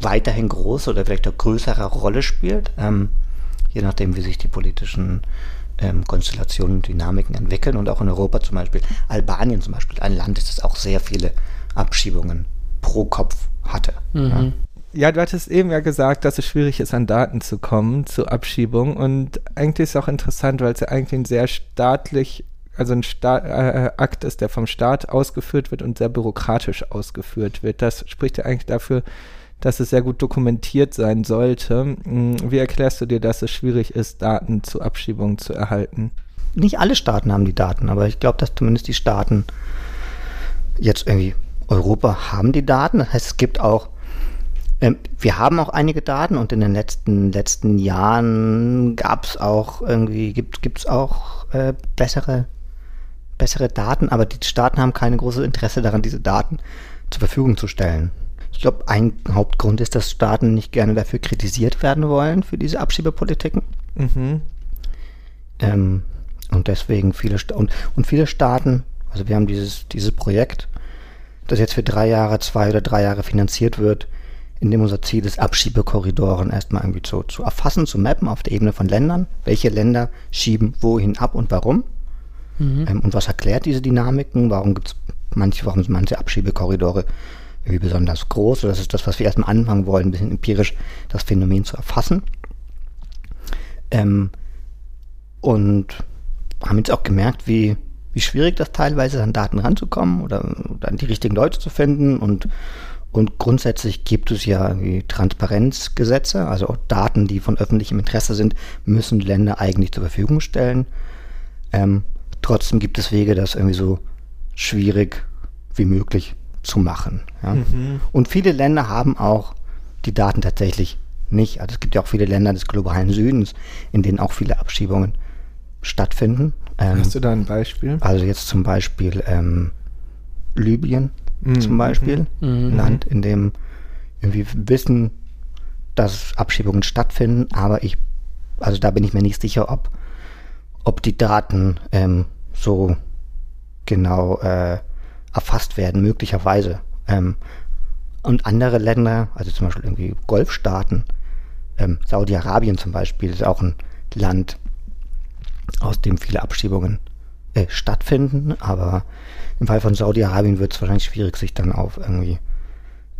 weiterhin große oder vielleicht auch größere Rolle spielt, ähm, je nachdem, wie sich die politischen ähm, Konstellationen und Dynamiken entwickeln. Und auch in Europa zum Beispiel, Albanien zum Beispiel, ein Land ist, das auch sehr viele Abschiebungen pro Kopf hatte. Mhm.
Ja. Ja, du hattest eben ja gesagt, dass es schwierig ist, an Daten zu kommen zur Abschiebung. Und eigentlich ist es auch interessant, weil es ja eigentlich ein sehr staatlich, also ein Sta äh, Akt ist, der vom Staat ausgeführt wird und sehr bürokratisch ausgeführt wird. Das spricht ja eigentlich dafür, dass es sehr gut dokumentiert sein sollte. Hm, wie erklärst du dir, dass es schwierig ist, Daten zu Abschiebungen zu erhalten?
Nicht alle Staaten haben die Daten, aber ich glaube, dass zumindest die Staaten jetzt irgendwie Europa haben die Daten. Das heißt, es gibt auch ähm, wir haben auch einige Daten und in den letzten, letzten Jahren gab es auch irgendwie, gibt es auch äh, bessere, bessere Daten, aber die Staaten haben kein großes Interesse daran, diese Daten zur Verfügung zu stellen. Ich glaube, ein Hauptgrund ist, dass Staaten nicht gerne dafür kritisiert werden wollen, für diese Abschiebepolitiken. Mhm. Ähm, und deswegen viele Sta und, und viele Staaten, also wir haben dieses, dieses Projekt, das jetzt für drei Jahre, zwei oder drei Jahre finanziert wird, in dem unser Ziel ist, Abschiebekorridoren erstmal irgendwie zu, zu erfassen, zu mappen auf der Ebene von Ländern. Welche Länder schieben wohin ab und warum? Mhm. Ähm, und was erklärt diese Dynamiken? Warum gibt es manche, warum sind manche Abschiebekorridore irgendwie besonders groß? das ist das, was wir erstmal anfangen wollen, ein bisschen empirisch das Phänomen zu erfassen. Ähm, und haben jetzt auch gemerkt, wie, wie schwierig das teilweise ist, an Daten ranzukommen oder, oder an die richtigen Leute zu finden und und grundsätzlich gibt es ja Transparenzgesetze, also auch Daten, die von öffentlichem Interesse sind, müssen Länder eigentlich zur Verfügung stellen. Ähm, trotzdem gibt es Wege, das irgendwie so schwierig wie möglich zu machen. Ja. Mhm. Und viele Länder haben auch die Daten tatsächlich nicht. Also es gibt ja auch viele Länder des globalen Südens, in denen auch viele Abschiebungen stattfinden.
Ähm, Hast du da ein Beispiel?
Also jetzt zum Beispiel ähm, Libyen mhm. zum Beispiel. Mhm. Ein mhm. Land, in dem wir wissen, dass Abschiebungen stattfinden, aber ich, also da bin ich mir nicht sicher, ob, ob die Daten ähm, so genau äh, erfasst werden, möglicherweise. Ähm, und andere Länder, also zum Beispiel irgendwie Golfstaaten, ähm, Saudi-Arabien zum Beispiel, ist auch ein Land, aus dem viele Abschiebungen äh, stattfinden, aber im Fall von Saudi-Arabien wird es wahrscheinlich schwierig, sich dann auf irgendwie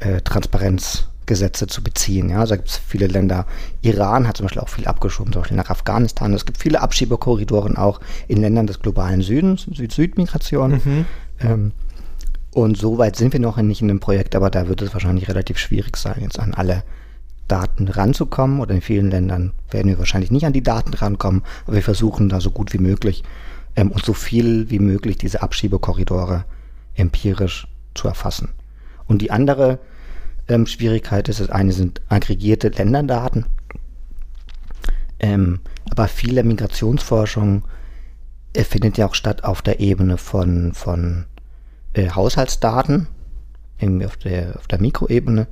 äh, Transparenzgesetze zu beziehen. Ja, also da gibt es viele Länder. Iran hat zum Beispiel auch viel abgeschoben, zum Beispiel nach Afghanistan. Es gibt viele Abschiebekorridoren auch in Ländern des globalen Südens, Süd-Süd-Migration.
Mhm.
Ähm, und so weit sind wir noch nicht in dem Projekt, aber da wird es wahrscheinlich relativ schwierig sein, jetzt an alle Daten ranzukommen. Oder in vielen Ländern werden wir wahrscheinlich nicht an die Daten rankommen, aber wir versuchen da so gut wie möglich ähm, und so viel wie möglich diese Abschiebekorridore empirisch zu erfassen. Und die andere ähm, Schwierigkeit ist, das eine sind aggregierte Länderdaten, ähm, aber viele Migrationsforschung äh, findet ja auch statt auf der Ebene von, von äh, Haushaltsdaten, irgendwie auf der, auf der Mikroebene.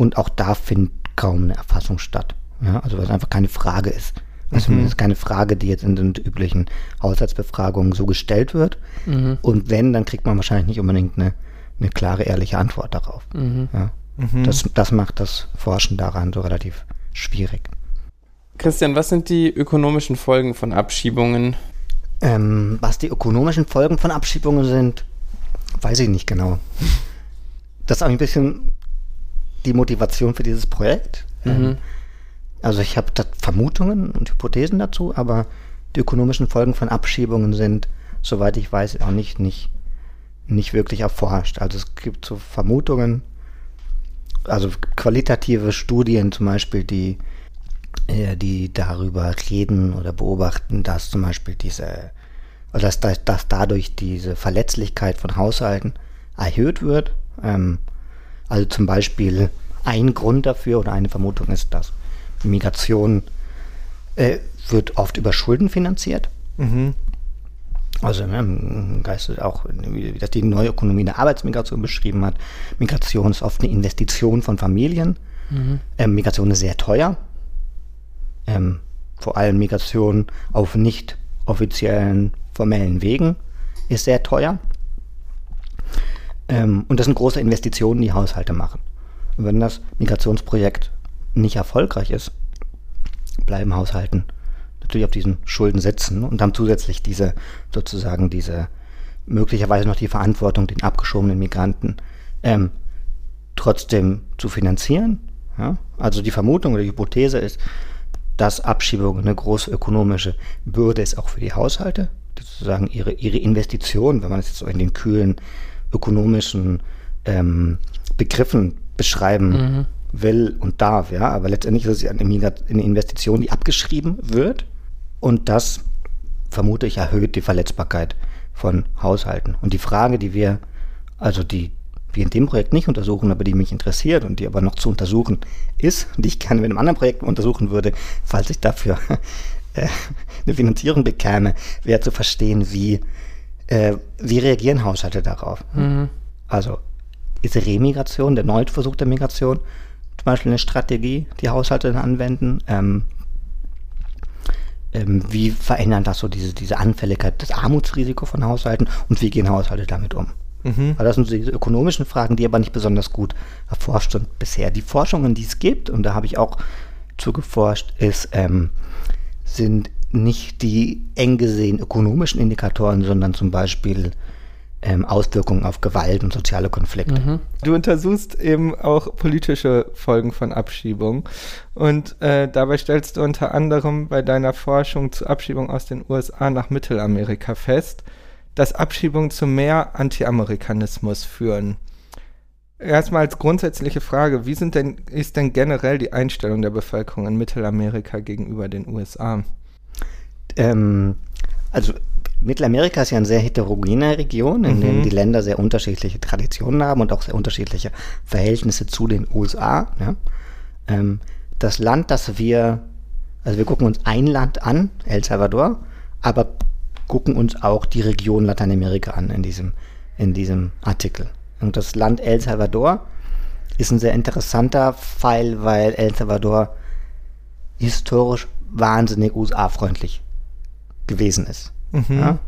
Und auch da findet kaum eine Erfassung statt. Ja, also weil es einfach keine Frage ist. Also
Mhm.
ist keine Frage, die jetzt in den üblichen Haushaltsbefragungen so gestellt wird.
Mhm.
Und wenn, dann kriegt man wahrscheinlich nicht unbedingt eine, eine klare, ehrliche Antwort darauf.
Mhm.
Ja.
Mhm.
Das, das macht das Forschen daran so relativ schwierig.
Christian, was sind die ökonomischen Folgen von Abschiebungen?
Ähm, was die ökonomischen Folgen von Abschiebungen sind, weiß ich nicht genau. Das ist auch ein bisschen die Motivation für dieses Projekt. Ähm,
Mhm.
Also ich habe da Vermutungen und Hypothesen dazu, aber die ökonomischen Folgen von Abschiebungen sind, soweit ich weiß, auch nicht, nicht, nicht wirklich erforscht. Also es gibt so Vermutungen, also qualitative Studien zum Beispiel, die, äh, die darüber reden oder beobachten, dass zum Beispiel diese, oder dass, dass, dass dadurch diese Verletzlichkeit von Haushalten erhöht wird. Ähm, also zum Beispiel ein Grund dafür oder eine Vermutung ist, dass Migration äh, wird oft über Schulden finanziert.
Mhm.
Also ne, im Geiste auch, wie das die neue Ökonomie der Arbeitsmigration beschrieben hat. Migration ist oft eine Investition von Familien. Ähm, Migration ist sehr teuer. Ähm, vor allem Migration auf nicht offiziellen formellen Wegen ist sehr teuer. Ähm, und das sind große Investitionen, die Haushalte machen. Und wenn das Migrationsprojekt nicht erfolgreich ist, bleiben Haushalten natürlich auf diesen Schulden sitzen und haben zusätzlich diese, sozusagen diese, möglicherweise noch die Verantwortung, den abgeschobenen Migranten ähm, trotzdem zu finanzieren. Ja? Also die Vermutung oder die Hypothese ist, dass Abschiebung eine große ökonomische Bürde ist, auch für die Haushalte, sozusagen ihre, ihre Investition, wenn man es jetzt so in den kühlen ökonomischen ähm, Begriffen beschreiben will und darf, ja, aber letztendlich ist es eine Investition, die abgeschrieben wird. Und das vermute ich erhöht die Verletzbarkeit von Haushalten. Und die Frage, die wir, also die wir in dem Projekt nicht untersuchen, aber die mich interessiert und die aber noch zu untersuchen ist, die ich gerne mit einem anderen Projekt untersuchen würde, falls ich dafür äh, eine Finanzierung bekäme, wäre zu verstehen, wie, äh, wie reagieren Haushalte darauf. Also ist Remigration, der Neuversuch der Migration, zum Beispiel eine Strategie, die Haushalte dann anwenden? Ähm, ähm, wie verändern das so diese, diese Anfälligkeit, das Armutsrisiko von Haushalten und wie gehen Haushalte damit um?
Mhm.
Weil das sind so diese ökonomischen Fragen, die aber nicht besonders gut erforscht sind bisher. Die Forschungen, die es gibt, und da habe ich auch zugeforscht, ist, ähm, sind nicht die eng gesehen ökonomischen Indikatoren, sondern zum Beispiel ähm, Auswirkungen auf Gewalt und soziale Konflikte.
Du untersuchst eben auch politische Folgen von Abschiebung und äh, dabei stellst du unter anderem bei deiner Forschung zu Abschiebung aus den USA nach Mittelamerika fest, dass Abschiebungen zu mehr Anti-Amerikanismus führen. Erstmal als grundsätzliche Frage, wie sind denn, ist denn generell die Einstellung der Bevölkerung in Mittelamerika gegenüber den USA?
Ähm, also Mittelamerika ist ja eine sehr heterogene Region, in
Mhm.
der die Länder sehr unterschiedliche Traditionen haben und auch sehr unterschiedliche Verhältnisse zu den USA. Ja? Ähm, das Land, das wir, also wir gucken uns ein Land an, El Salvador, aber gucken uns auch die Region Lateinamerika an in diesem, in diesem Artikel. Und das Land El Salvador ist ein sehr interessanter Fall, weil El Salvador historisch wahnsinnig USA-freundlich gewesen ist.
Mhm.
Ja?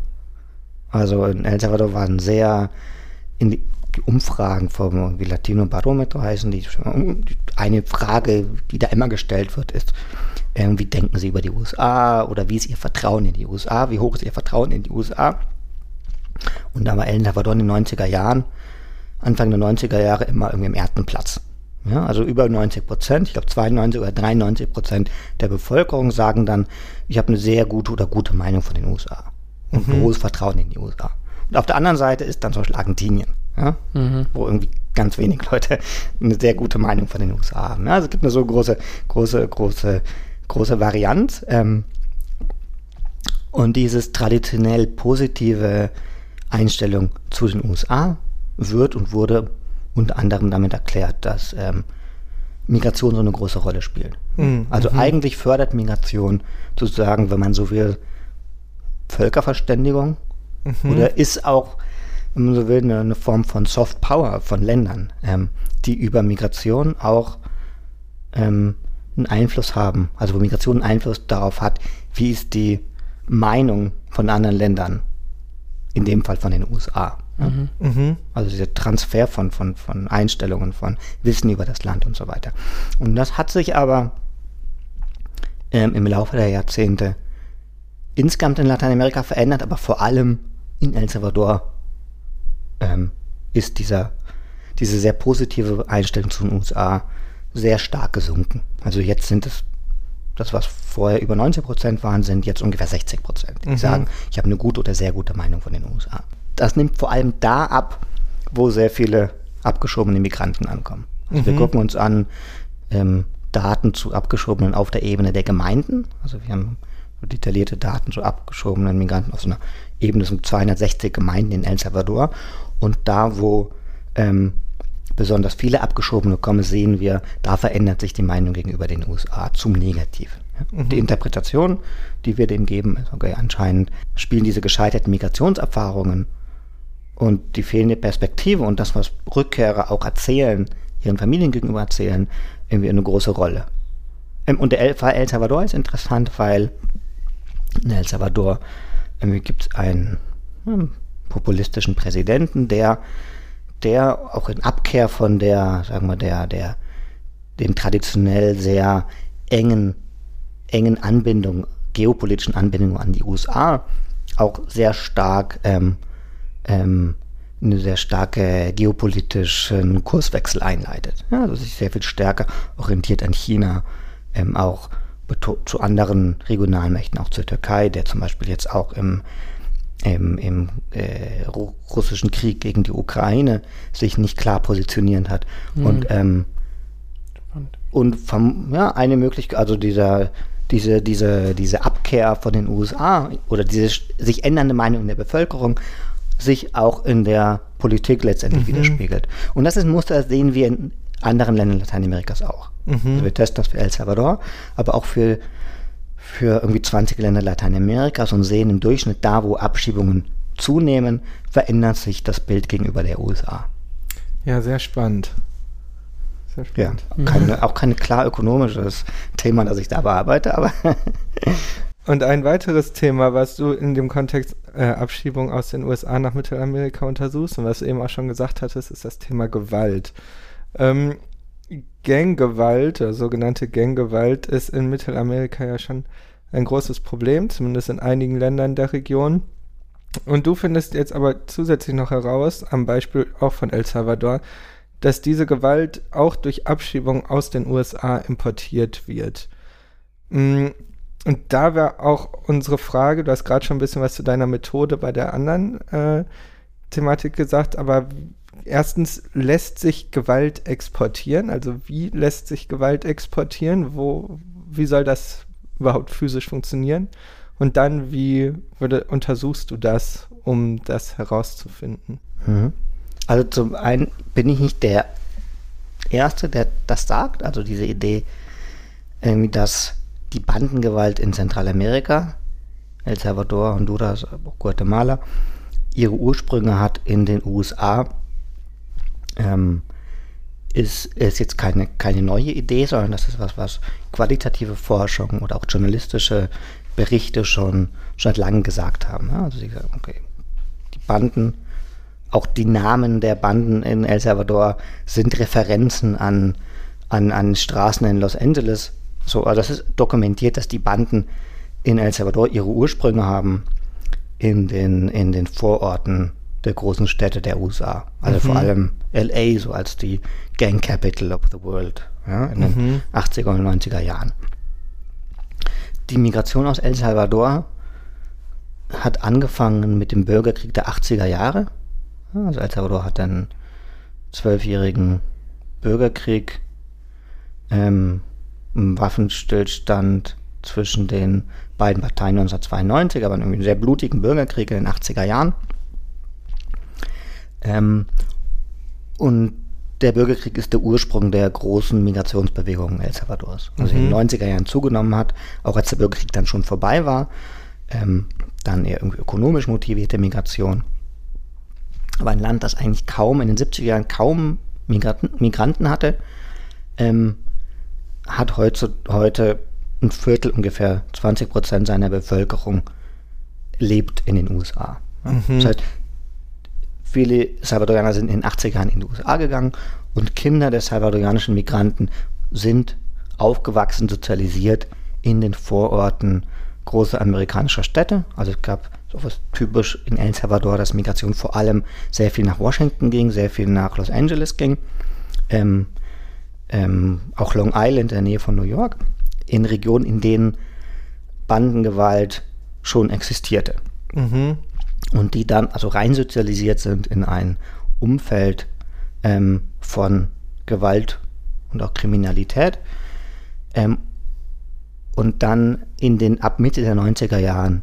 Also in El Salvador waren sehr in die, Umfragen vom irgendwie Latino Barometer heißen die. Eine Frage, die da immer gestellt wird, ist, äh, wie denken Sie über die USA oder wie ist Ihr Vertrauen in die USA? Wie hoch ist Ihr Vertrauen in die USA? Und da war El Salvador in den 90er Jahren Anfang der 90er Jahre immer irgendwie im ersten Platz. Ja, also über 90 Prozent, ich glaube 92 oder 93 Prozent der Bevölkerung sagen dann, ich habe eine sehr gute oder gute Meinung von den USA und mhm. großes Vertrauen in die USA. Und auf der anderen Seite ist dann zum Beispiel Argentinien, ja, mhm. wo irgendwie ganz wenig Leute eine sehr gute Meinung von den USA haben. Ja, also es gibt eine so große, große, große, große Varianz. Ähm, und dieses traditionell positive Einstellung zu den USA wird und wurde unter anderem damit erklärt, dass ähm, Migration so eine große Rolle spielt. Mhm. Also mhm. eigentlich fördert Migration sozusagen, wenn man so will, Völkerverständigung mhm. oder ist auch, wenn man so will, eine, eine Form von Soft Power von Ländern, ähm, die über Migration auch ähm, einen Einfluss haben, also wo Migration einen Einfluss darauf hat, wie ist die Meinung von anderen Ländern, in dem Fall von den USA. Mhm. Mhm. Also dieser Transfer von, von, von Einstellungen, von Wissen über das Land und so weiter. Und das hat sich aber ähm, im Laufe der Jahrzehnte insgesamt in Lateinamerika verändert, aber vor allem in El Salvador ähm, ist dieser, diese sehr positive Einstellung zu den USA sehr stark gesunken. Also jetzt sind es, das was vorher über 90 Prozent waren, sind jetzt ungefähr 60 Prozent. Die mhm. sagen, ich habe eine gute oder sehr gute Meinung von den USA. Das nimmt vor allem da ab, wo sehr viele abgeschobene Migranten ankommen. Also mhm. wir gucken uns an ähm, Daten zu abgeschobenen auf der Ebene der Gemeinden. Also wir haben detaillierte Daten zu abgeschobenen Migranten auf so einer Ebene von 260 Gemeinden in El Salvador. Und da, wo ähm, besonders viele Abgeschobene kommen, sehen wir, da verändert sich die Meinung gegenüber den USA zum Negativen. Mhm. Die Interpretation, die wir dem geben, ist okay, anscheinend spielen diese gescheiterten Migrationserfahrungen und die fehlende Perspektive und das, was Rückkehrer auch erzählen, ihren Familien gegenüber erzählen, irgendwie eine große Rolle. Ähm, und der Fall El Salvador ist interessant, weil in El Salvador gibt es einen hm, populistischen Präsidenten, der, der auch in Abkehr von der, sagen wir, der, der, den traditionell sehr engen, engen Anbindung, geopolitischen Anbindung an die USA auch sehr stark ähm, ähm, eine sehr starke geopolitischen Kurswechsel einleitet. Ja, also sich sehr viel stärker orientiert an China, ähm, auch zu anderen regionalen Mächten, auch zur Türkei, der zum Beispiel jetzt auch im, im, im äh, russischen Krieg gegen die Ukraine sich nicht klar positioniert hat. Mhm. Und, ähm, und vom, ja, eine Möglichkeit, also dieser, diese, diese, diese Abkehr von den USA oder diese sich ändernde Meinung in der Bevölkerung sich auch in der Politik letztendlich mhm. widerspiegelt. Und das ist ein Muster, das sehen wir in anderen Ländern Lateinamerikas auch. Mhm. Also wir testen das für El Salvador, aber auch für, für irgendwie 20 Länder Lateinamerikas und sehen im Durchschnitt da, wo Abschiebungen zunehmen, verändert sich das Bild gegenüber der USA.
Ja, sehr spannend.
Sehr spannend. Ja, keine, auch kein klar ökonomisches Thema, das ich da bearbeite, aber.
und ein weiteres Thema, was du in dem Kontext äh, Abschiebung aus den USA nach Mittelamerika untersuchst und was du eben auch schon gesagt hattest, ist das Thema Gewalt. Ähm, Ganggewalt, sogenannte Ganggewalt, ist in Mittelamerika ja schon ein großes Problem, zumindest in einigen Ländern der Region. Und du findest jetzt aber zusätzlich noch heraus, am Beispiel auch von El Salvador, dass diese Gewalt auch durch Abschiebung aus den USA importiert wird. Und da wäre auch unsere Frage, du hast gerade schon ein bisschen was zu deiner Methode bei der anderen äh, Thematik gesagt, aber erstens lässt sich Gewalt exportieren? Also wie lässt sich Gewalt exportieren? Wo, wie soll das überhaupt physisch funktionieren? Und dann, wie würde, untersuchst du das, um das herauszufinden?
Mhm. Also zum einen bin ich nicht der Erste, der das sagt, also diese Idee, irgendwie, dass die Bandengewalt in Zentralamerika, El Salvador, Honduras, Guatemala, ihre Ursprünge hat in den USA ähm, ist, ist jetzt keine, keine neue Idee, sondern das ist was, was qualitative Forschung oder auch journalistische Berichte schon, seit langem gesagt haben. Ja, also sie sagen, okay, die Banden, auch die Namen der Banden in El Salvador sind Referenzen an, an, an Straßen in Los Angeles. So, also das ist dokumentiert, dass die Banden in El Salvador ihre Ursprünge haben in den, in den Vororten der großen Städte der USA. Also vor allem LA so als die Gang Capital of the World ja, in den 80er und 90er Jahren. Die Migration aus El Salvador hat angefangen mit dem Bürgerkrieg der 80er Jahre. Ja, Also El Salvador hat einen zwölfjährigen Bürgerkrieg, ähm, Waffenstillstand zwischen den beiden Parteien 1992, aber einen sehr blutigen Bürgerkrieg in den 80er Jahren. Ähm, und der Bürgerkrieg ist der Ursprung der großen Migrationsbewegung El Salvadors. Also in den 90er Jahren zugenommen hat, auch als der Bürgerkrieg dann schon vorbei war. Ähm, dann eher irgendwie ökonomisch motivierte Migration. Aber ein Land, das eigentlich kaum in den 70er Jahren kaum Migranten, Migranten hatte, ähm, hat heute, heute ein Viertel, ungefähr 20 Prozent seiner Bevölkerung lebt in den USA. Ja? Das heißt, viele Salvadorianer sind in den 80er Jahren in die USA gegangen und Kinder der salvadorianischen Migranten sind aufgewachsen, sozialisiert in den Vororten großer amerikanischer Städte. Also es gab so was typisch in El Salvador, dass Migration vor allem sehr viel nach Washington ging, sehr viel nach Los Angeles ging. Ähm, ähm, auch Long Island in der Nähe von New York, in Regionen, in denen Bandengewalt schon existierte
Mhm.
und die dann also rein sozialisiert sind in ein Umfeld ähm, von Gewalt und auch Kriminalität ähm, und dann in den ab Mitte der 90er Jahren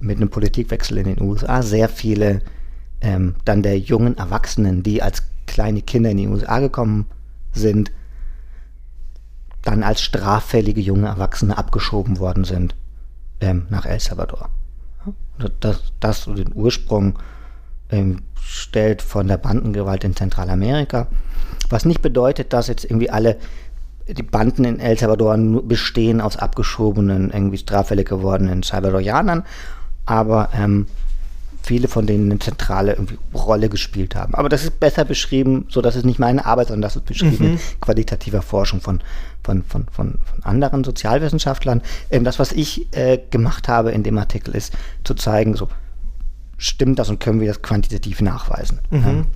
mit einem Politikwechsel in den USA sehr viele ähm, dann der jungen Erwachsenen, die als kleine Kinder in die USA gekommen sind, dann als straffällige junge Erwachsene abgeschoben worden sind ähm, nach El Salvador. Das, das den Ursprung ähm, stellt von der Bandengewalt in Zentralamerika. Was nicht bedeutet, dass jetzt irgendwie alle die Banden in El Salvador bestehen aus abgeschobenen, irgendwie straffällig gewordenen Salvadorianern, aber ähm, viele von denen eine zentrale Rolle gespielt haben. Aber das ist besser beschrieben, so dass es nicht meine Arbeit, sondern das ist beschrieben in qualitativer Forschung von, von, von, von, von anderen Sozialwissenschaftlern. Ähm, das, was ich äh, gemacht habe in dem Artikel, ist zu zeigen, so stimmt das und können wir das quantitativ nachweisen. Ähm,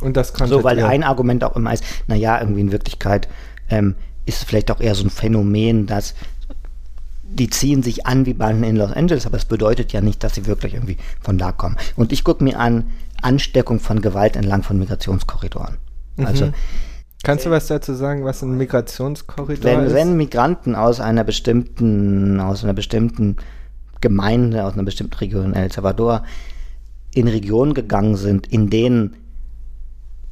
Und das konntet
so, weil
ihr.
ein Argument auch immer ist, naja, irgendwie in Wirklichkeit ähm, ist vielleicht auch eher so ein Phänomen, dass die ziehen sich an wie Banden in Los Angeles, aber es bedeutet ja nicht, dass sie wirklich irgendwie von da kommen. Und ich gucke mir an Ansteckung von Gewalt entlang von Migrationskorridoren. Also
Kannst du was dazu sagen, was ein Migrationskorridor
wenn,
ist?
wenn Migranten aus einer bestimmten, aus einer bestimmten Gemeinde, aus einer bestimmten Region in El Salvador in Regionen gegangen sind, in denen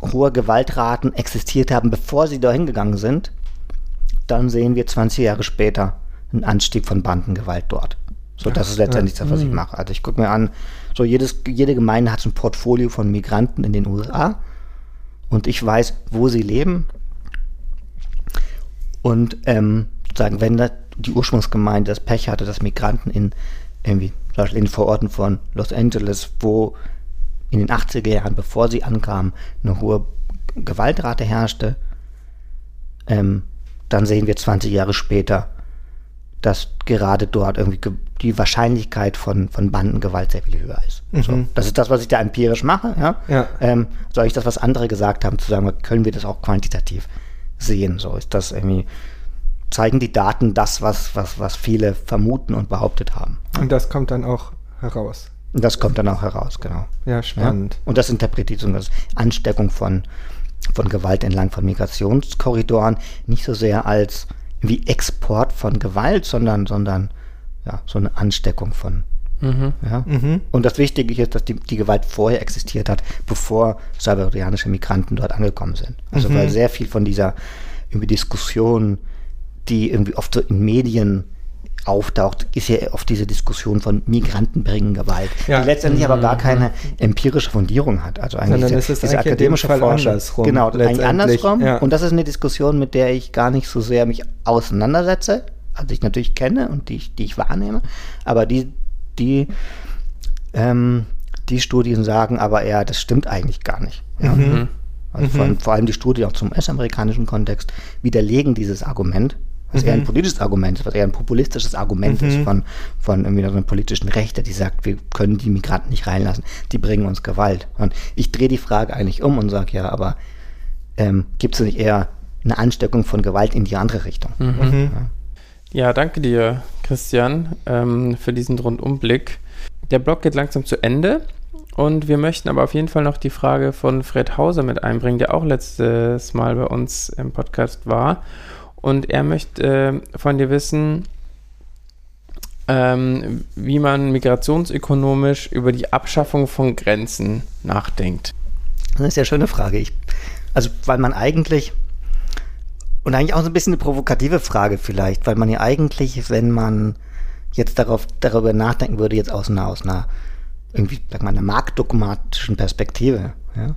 hohe Gewaltraten existiert haben, bevor sie dahin gegangen sind, dann sehen wir 20 Jahre später einen Anstieg von Bandengewalt dort. So, das ist letztendlich das, was ich mache. Also ich gucke mir an, so jedes, jede Gemeinde hat so ein Portfolio von Migranten in den USA und ich weiß, wo sie leben. Und ähm, sozusagen, wenn da die Ursprungsgemeinde das Pech hatte, dass Migranten in irgendwie, zum Beispiel in den Vororten von Los Angeles, wo in den 80er Jahren, bevor sie ankamen, eine hohe Gewaltrate herrschte, ähm, dann sehen wir 20 Jahre später, dass gerade dort irgendwie ge- die Wahrscheinlichkeit von, von Bandengewalt sehr viel höher ist. So, das ist das, was ich da empirisch mache. Ja?
Ja.
Ähm, soll ich das, was andere gesagt haben, zu sagen, können wir das auch quantitativ sehen? So ist das irgendwie, zeigen die Daten das, was, was, was viele vermuten und behauptet haben.
Und das kommt dann auch heraus.
Und das kommt dann auch heraus, genau.
Ja,
Ja?
spannend.
Und das interpretiert so das Ansteckung von, von Gewalt entlang von Migrationskorridoren nicht so sehr als wie Export von Gewalt, sondern, sondern ja, so eine Ansteckung von. Ja? Und das Wichtige ist, dass die, die Gewalt vorher existiert hat, bevor salvadorianische Migranten dort angekommen sind. Also weil sehr viel von dieser irgendwie Diskussion, die irgendwie oft so in Medien auftaucht, ist ja oft diese Diskussion von Migranten bringen Gewalt,
Ja.
die letztendlich aber gar keine empirische Fundierung hat. Also eigentlich
Sondern ist
diese
eigentlich
akademische Forschung.
andersrum,
Genau, eigentlich andersrum.
Ja.
Und das ist eine Diskussion, mit der ich gar nicht so sehr mich auseinandersetze, also ich natürlich kenne und die, ich- die ich wahrnehme, aber die, die, ähm, die Studien sagen aber eher, das stimmt eigentlich gar nicht. Ja. Also vor, allem, vor allem die Studien auch zum US-amerikanischen Kontext widerlegen dieses Argument. Was mhm. eher ein mhm. politisches Argument ist, was eher ein populistisches Argument mhm. ist von, von irgendwie einer politischen Rechte, die sagt, wir können die Migranten nicht reinlassen, die bringen uns Gewalt. Und ich drehe die Frage eigentlich um und sage, ja, aber ähm, gibt es nicht eher eine Ansteckung von Gewalt in die andere Richtung?
Mhm. mhm. Ja. ja. danke dir, Christian, ähm, für diesen Rundumblick. Der Blog geht langsam zu Ende. Und wir möchten aber auf jeden Fall noch die Frage von Fred Hauser mit einbringen, der auch letztes Mal bei uns im Podcast war. Und er möchte äh, von dir wissen, ähm, wie man migrationsökonomisch über die Abschaffung von Grenzen nachdenkt.
Das ist ja eine schöne Frage. Ich, also, weil man eigentlich, und eigentlich auch so ein bisschen eine provokative Frage vielleicht, weil man ja eigentlich, wenn man jetzt darauf, darüber nachdenken würde, jetzt aus einer, aus einer irgendwie, sag mal, einer marktdogmatischen Perspektive, ja,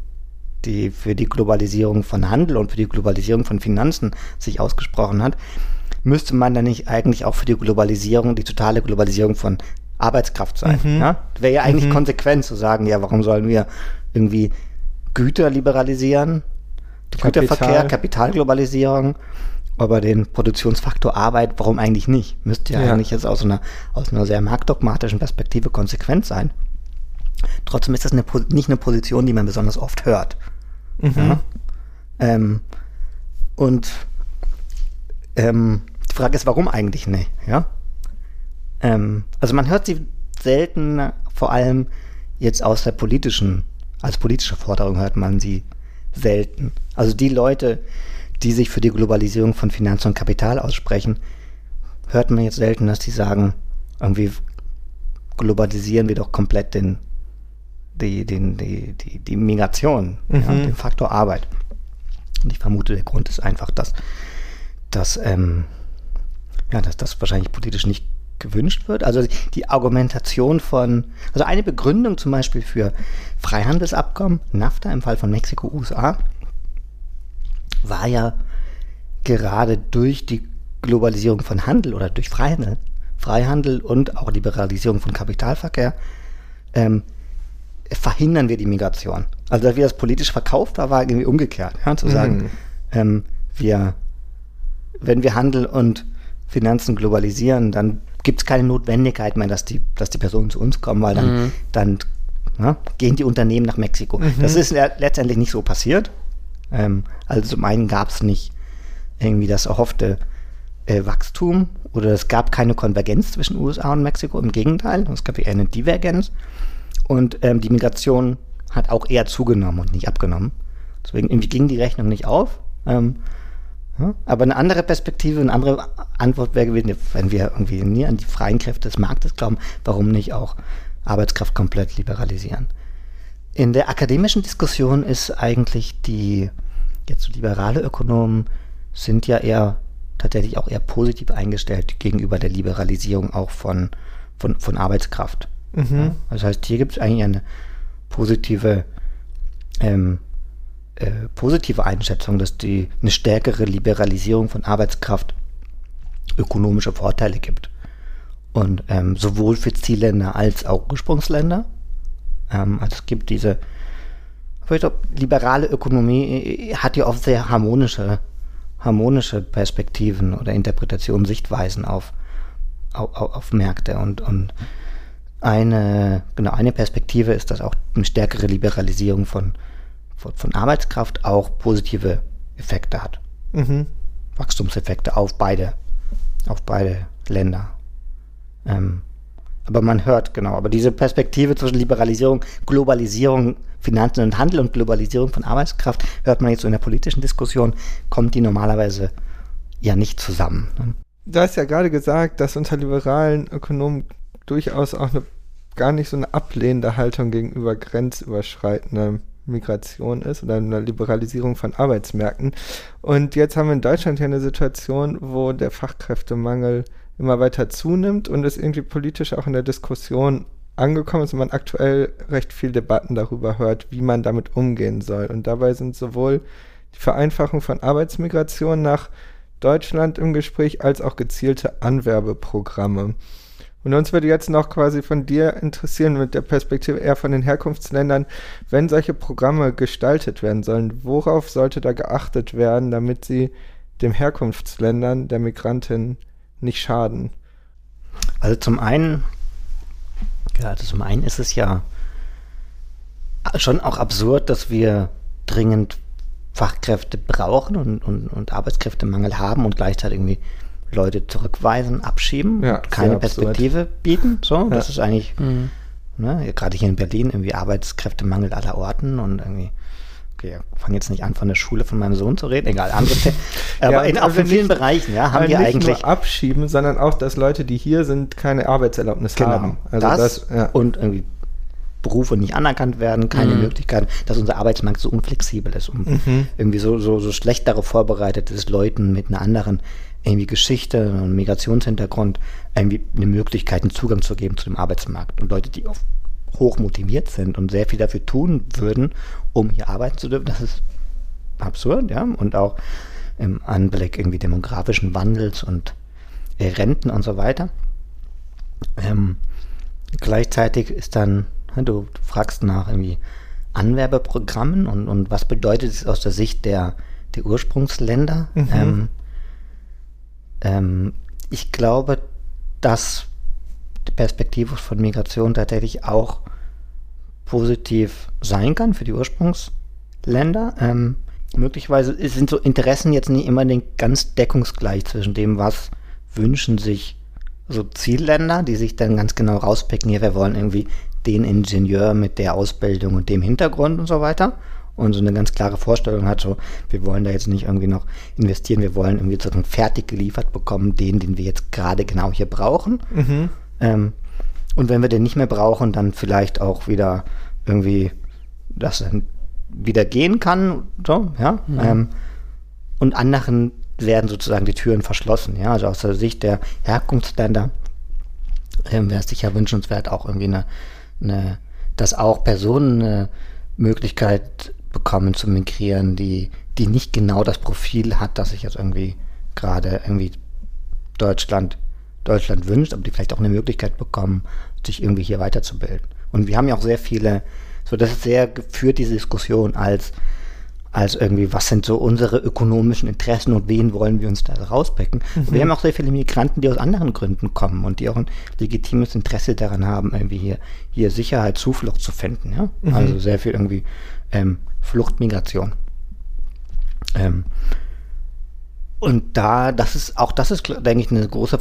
die für die Globalisierung von Handel und für die Globalisierung von Finanzen sich ausgesprochen hat, müsste man dann nicht eigentlich auch für die Globalisierung, die totale Globalisierung von Arbeitskraft sein? Mhm. Ja? Wäre ja eigentlich mhm. konsequent zu sagen, ja, warum sollen wir irgendwie Güter liberalisieren, Kapital. Güterverkehr, Kapitalglobalisierung, aber den Produktionsfaktor Arbeit, warum eigentlich nicht? Müsste ja, ja. eigentlich jetzt aus einer, aus einer sehr marktdogmatischen Perspektive konsequent sein. Trotzdem ist das eine, nicht eine Position, die man besonders oft hört. Mhm. Ja? Ähm, und ähm, die Frage ist, warum eigentlich nicht? Ja? Ähm, also man hört sie selten, vor allem jetzt aus der politischen, als politische Forderung hört man sie selten. Also die Leute, die sich für die Globalisierung von Finanz und Kapital aussprechen, hört man jetzt selten, dass die sagen, irgendwie globalisieren wir doch komplett den die, den, die, die, die Migration, mhm. ja, den Faktor Arbeit. Und ich vermute, der Grund ist einfach, dass, dass, ähm, ja, dass das wahrscheinlich politisch nicht gewünscht wird. Also die Argumentation von, also eine Begründung zum Beispiel für Freihandelsabkommen, NAFTA im Fall von Mexiko, USA, war ja gerade durch die Globalisierung von Handel oder durch Freihandel, Freihandel und auch Liberalisierung von Kapitalverkehr ähm, verhindern wir die Migration. Also wie das politisch verkauft war, war irgendwie umgekehrt. Ja, zu sagen, mhm. ähm, wir, wenn wir Handel und Finanzen globalisieren, dann gibt es keine Notwendigkeit mehr, dass die, dass die Personen zu uns kommen, weil dann, mhm. dann ja, gehen die Unternehmen nach Mexiko. Mhm. Das ist letztendlich nicht so passiert. Ähm, also zum einen gab es nicht irgendwie das erhoffte äh, Wachstum oder es gab keine Konvergenz zwischen USA und Mexiko. Im Gegenteil, es gab eher eine Divergenz. Und ähm, die Migration hat auch eher zugenommen und nicht abgenommen. Deswegen irgendwie ging die Rechnung nicht auf. Ähm, ja, aber eine andere Perspektive, eine andere Antwort wäre gewesen, wenn wir irgendwie nie an die freien Kräfte des Marktes glauben, warum nicht auch Arbeitskraft komplett liberalisieren? In der akademischen Diskussion ist eigentlich die, jetzt so liberale Ökonomen sind ja eher tatsächlich auch eher positiv eingestellt gegenüber der Liberalisierung auch von, von, von Arbeitskraft. Mhm. Ja, das heißt, hier gibt es eigentlich eine positive, ähm, äh, positive Einschätzung, dass die eine stärkere Liberalisierung von Arbeitskraft ökonomische Vorteile gibt. Und ähm, sowohl für Zielländer als auch Ursprungsländer. Ähm, also es gibt diese, ich glaube, liberale Ökonomie äh, hat ja oft sehr harmonische, harmonische Perspektiven oder Interpretationen, Sichtweisen auf, auf, auf Märkte und, und eine, genau, eine Perspektive ist, dass auch eine stärkere Liberalisierung von, von, von Arbeitskraft auch positive Effekte hat. Mhm. Wachstumseffekte auf beide, auf beide Länder. Ähm, aber man hört, genau, aber diese Perspektive zwischen Liberalisierung, Globalisierung, Finanzen und Handel und Globalisierung von Arbeitskraft, hört man jetzt so in der politischen Diskussion, kommt die normalerweise ja nicht zusammen. Ne?
Du hast ja gerade gesagt, dass unter liberalen Ökonomen durchaus auch eine gar nicht so eine ablehnende Haltung gegenüber grenzüberschreitender Migration ist oder einer Liberalisierung von Arbeitsmärkten. Und jetzt haben wir in Deutschland ja eine Situation, wo der Fachkräftemangel immer weiter zunimmt und es irgendwie politisch auch in der Diskussion angekommen ist und man aktuell recht viel Debatten darüber hört, wie man damit umgehen soll. Und dabei sind sowohl die Vereinfachung von Arbeitsmigration nach Deutschland im Gespräch als auch gezielte Anwerbeprogramme. Und uns würde jetzt noch quasi von dir interessieren, mit der Perspektive eher von den Herkunftsländern, wenn solche Programme gestaltet werden sollen, worauf sollte da geachtet werden, damit sie den Herkunftsländern der Migranten nicht schaden?
Also zum einen, ja, also zum einen ist es ja schon auch absurd, dass wir dringend Fachkräfte brauchen und, und, und Arbeitskräftemangel haben und gleichzeitig irgendwie Leute zurückweisen, abschieben
Ja,
und keine
absurd.
Perspektive bieten. So, das
Ja.
ist eigentlich,
Mhm.
ne, gerade hier in Berlin, irgendwie Arbeitskräftemangel aller Orten und irgendwie, okay, ich fange jetzt nicht an, von der Schule von meinem Sohn zu reden, egal, andere, aber
Ja,
in, auch
also
in vielen
nicht-
Bereichen, ja, haben wir
nicht
eigentlich
nur abschieben, sondern auch, dass Leute, die hier sind, keine Arbeitserlaubnis
Genau.
haben. Also
das,
das, ja.
und irgendwie Berufe nicht anerkannt werden, keine
Mhm.
Möglichkeiten, dass unser Arbeitsmarkt so unflexibel ist und
Mhm.
irgendwie so, so, so schlecht darauf vorbereitet ist, Leuten mit einer anderen irgendwie Geschichte und Migrationshintergrund irgendwie eine Möglichkeit, einen Zugang zu geben zu dem Arbeitsmarkt. Und Leute, die oft hoch motiviert sind und sehr viel dafür tun würden, um hier arbeiten zu dürfen, das ist absurd, ja. Und auch im Anblick irgendwie demografischen Wandels und äh, Renten und so weiter. Ähm, gleichzeitig ist dann, du, fragst nach irgendwie Anwerbeprogrammen und, und was bedeutet es aus der Sicht der, der Ursprungsländer.
Mhm.
Ähm, ähm, ich glaube, dass die Perspektive von Migration tatsächlich auch positiv sein kann für die Ursprungsländer. Ähm, möglicherweise sind so Interessen jetzt nicht immer ganz deckungsgleich zwischen dem, was wünschen sich so Zielländer, die sich dann ganz genau rauspicken, hier, wir wollen irgendwie den Ingenieur mit der Ausbildung und dem Hintergrund und so weiter. Und so eine ganz klare Vorstellung hat, so, wir wollen da jetzt nicht irgendwie noch investieren, wir wollen irgendwie sozusagen fertig geliefert bekommen, den, den wir jetzt gerade genau hier brauchen.
Mhm.
Ähm, und wenn wir den nicht mehr brauchen, dann vielleicht auch wieder irgendwie, dass er wieder gehen kann, so, ja. Ähm, und anderen werden sozusagen die Türen verschlossen, ja. Also aus der Sicht der Herkunftsländer ähm, wäre es sicher wünschenswert, auch irgendwie eine, eine, dass auch Personen eine Möglichkeit bekommen zu migrieren, die, die nicht genau das Profil hat, das sich jetzt irgendwie gerade irgendwie Deutschland, Deutschland wünscht, aber die vielleicht auch eine Möglichkeit bekommen, sich irgendwie hier weiterzubilden. Und wir haben ja auch sehr viele, so das ist sehr geführt, diese Diskussion als, als irgendwie, was sind so unsere ökonomischen Interessen und wen wollen wir uns da rauspicken. Und Wir haben auch sehr viele Migranten, die aus anderen Gründen kommen und die auch ein legitimes Interesse daran haben, irgendwie hier, hier Sicherheit, Zuflucht zu finden. Ja? Also sehr viel irgendwie ähm, Fluchtmigration. Ähm, und da, das ist, auch das ist, denke ich, eine große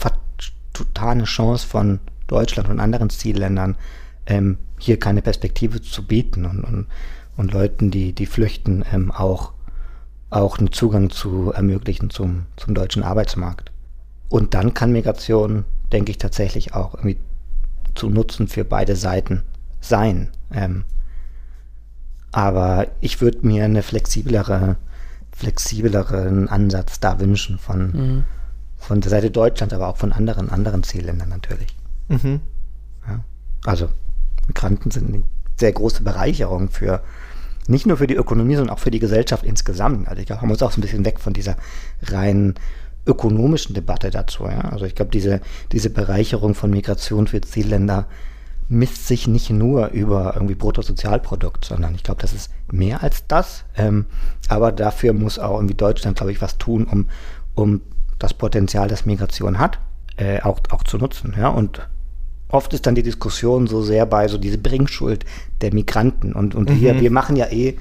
totale Chance von Deutschland und anderen Zielländern, ähm, hier keine Perspektive zu bieten und, und, und Leuten, die, die flüchten, ähm, auch, auch einen Zugang zu ermöglichen zum, zum deutschen Arbeitsmarkt. Und dann kann Migration, denke ich, tatsächlich auch irgendwie zu Nutzen für beide Seiten sein. Ähm, aber ich würde mir eine flexiblere, flexibleren Ansatz da wünschen von,
Mhm.
von der Seite Deutschlands, aber auch von anderen, anderen Zielländern natürlich.
Mhm.
Ja. Also Migranten sind eine sehr große Bereicherung für nicht nur für die Ökonomie, sondern auch für die Gesellschaft insgesamt. Also ich glaube, man muss auch so ein bisschen weg von dieser rein ökonomischen Debatte dazu. Ja? Also ich glaube, diese, diese Bereicherung von Migration für Zielländer misst sich nicht nur über irgendwie Bruttosozialprodukt, sondern ich glaube, das ist mehr als das. Ähm, aber dafür muss auch irgendwie Deutschland, glaube ich, was tun, um, um das Potenzial, das Migration hat, äh, auch, auch zu nutzen. Ja? Und oft ist dann die Diskussion so sehr bei so diese Bringschuld der Migranten. Und, und wir, wir machen ja eh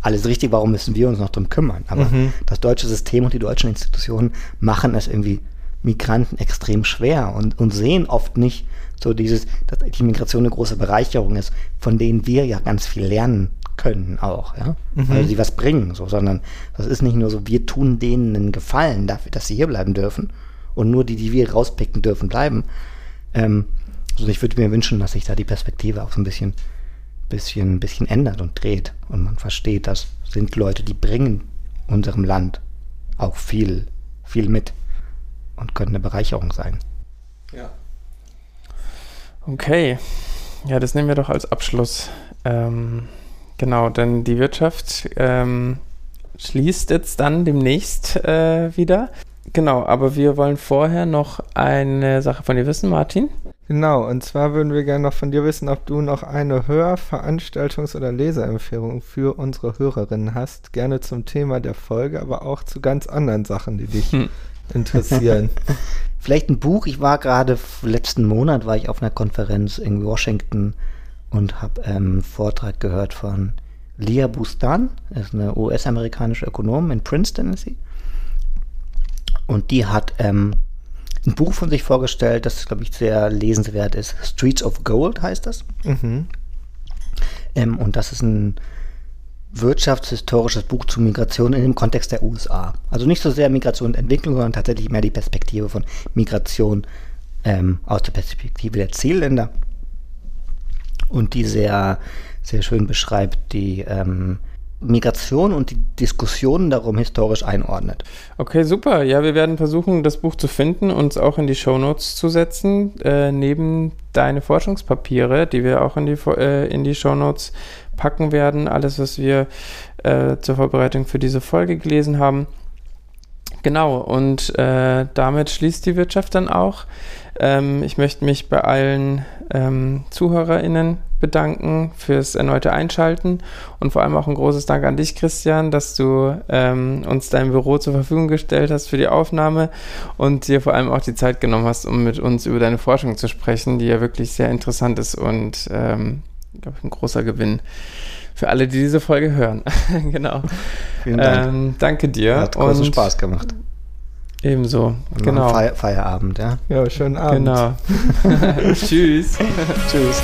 alles richtig, warum müssen wir uns noch drum kümmern? Aber
Mhm.
das deutsche System und die deutschen Institutionen machen es irgendwie Migranten extrem schwer und, und sehen oft nicht so dieses, dass die Migration eine große Bereicherung ist, von denen wir ja ganz viel lernen können auch, ja.
Mhm.
Also die was bringen, so, sondern das ist nicht nur so, wir tun denen einen Gefallen dafür, dass sie hier bleiben dürfen und nur die, die wir rauspicken dürfen, bleiben. Ähm, also ich würde mir wünschen, dass sich da die Perspektive auch so ein bisschen, bisschen, bisschen ändert und dreht und man versteht, das sind Leute, die bringen unserem Land auch viel, viel mit und können eine Bereicherung sein.
Ja.
Okay, ja, das nehmen wir doch als Abschluss. Ähm, genau, denn die Wirtschaft ähm, schließt jetzt dann demnächst äh, wieder. Genau, aber wir wollen vorher noch eine Sache von dir wissen, Martin.
Genau, und zwar würden wir gerne noch von dir wissen, ob du noch eine Hör-, Veranstaltungs- oder Leseempfehlung für unsere Hörerinnen hast. Gerne zum Thema der Folge, aber auch zu ganz anderen Sachen, die dich hm. interessieren.
Vielleicht ein Buch. Ich war gerade letzten Monat war ich auf einer Konferenz in Washington und habe ähm, einen Vortrag gehört von Lia Bustan, ist eine US-amerikanische Ökonomin in Princeton ist sie. Und die hat ähm, ein Buch von sich vorgestellt, das, glaube ich, sehr lesenswert ist. Streets of Gold heißt das. Mhm. Ähm, und das ist ein wirtschaftshistorisches Buch zu Migration in dem Kontext der USA. Also nicht so sehr Migration und Entwicklung, sondern tatsächlich mehr die Perspektive von Migration ähm, aus der Perspektive der Zielländer. Und die sehr, sehr schön beschreibt die ähm, Migration und die Diskussionen darum historisch einordnet.
Okay, super. Ja, wir werden versuchen, das Buch zu finden, uns auch in die Shownotes zu setzen, äh, neben deine Forschungspapiere, die wir auch in die, äh, in die Shownotes packen werden. Alles, was wir äh, zur Vorbereitung für diese Folge gelesen haben. Genau, und äh, damit schließt die Wirtschaft dann auch. Ähm, ich möchte mich bei allen ähm, ZuhörerInnen bedanken fürs erneute Einschalten und vor allem auch ein großes Dank an dich, Christian, dass du ähm, uns dein Büro zur Verfügung gestellt hast für die Aufnahme und dir vor allem auch die Zeit genommen hast, um mit uns über deine Forschung zu sprechen, die ja wirklich sehr interessant ist und ähm, glaube ein großer Gewinn für alle, die diese Folge hören. genau. Vielen Dank. Ähm, danke dir.
Hat großen Spaß gemacht.
Ebenso, genau.
Feier Feierabend, ja.
Ja, schönen Abend.
Genau. Tschüss.
Tschüss.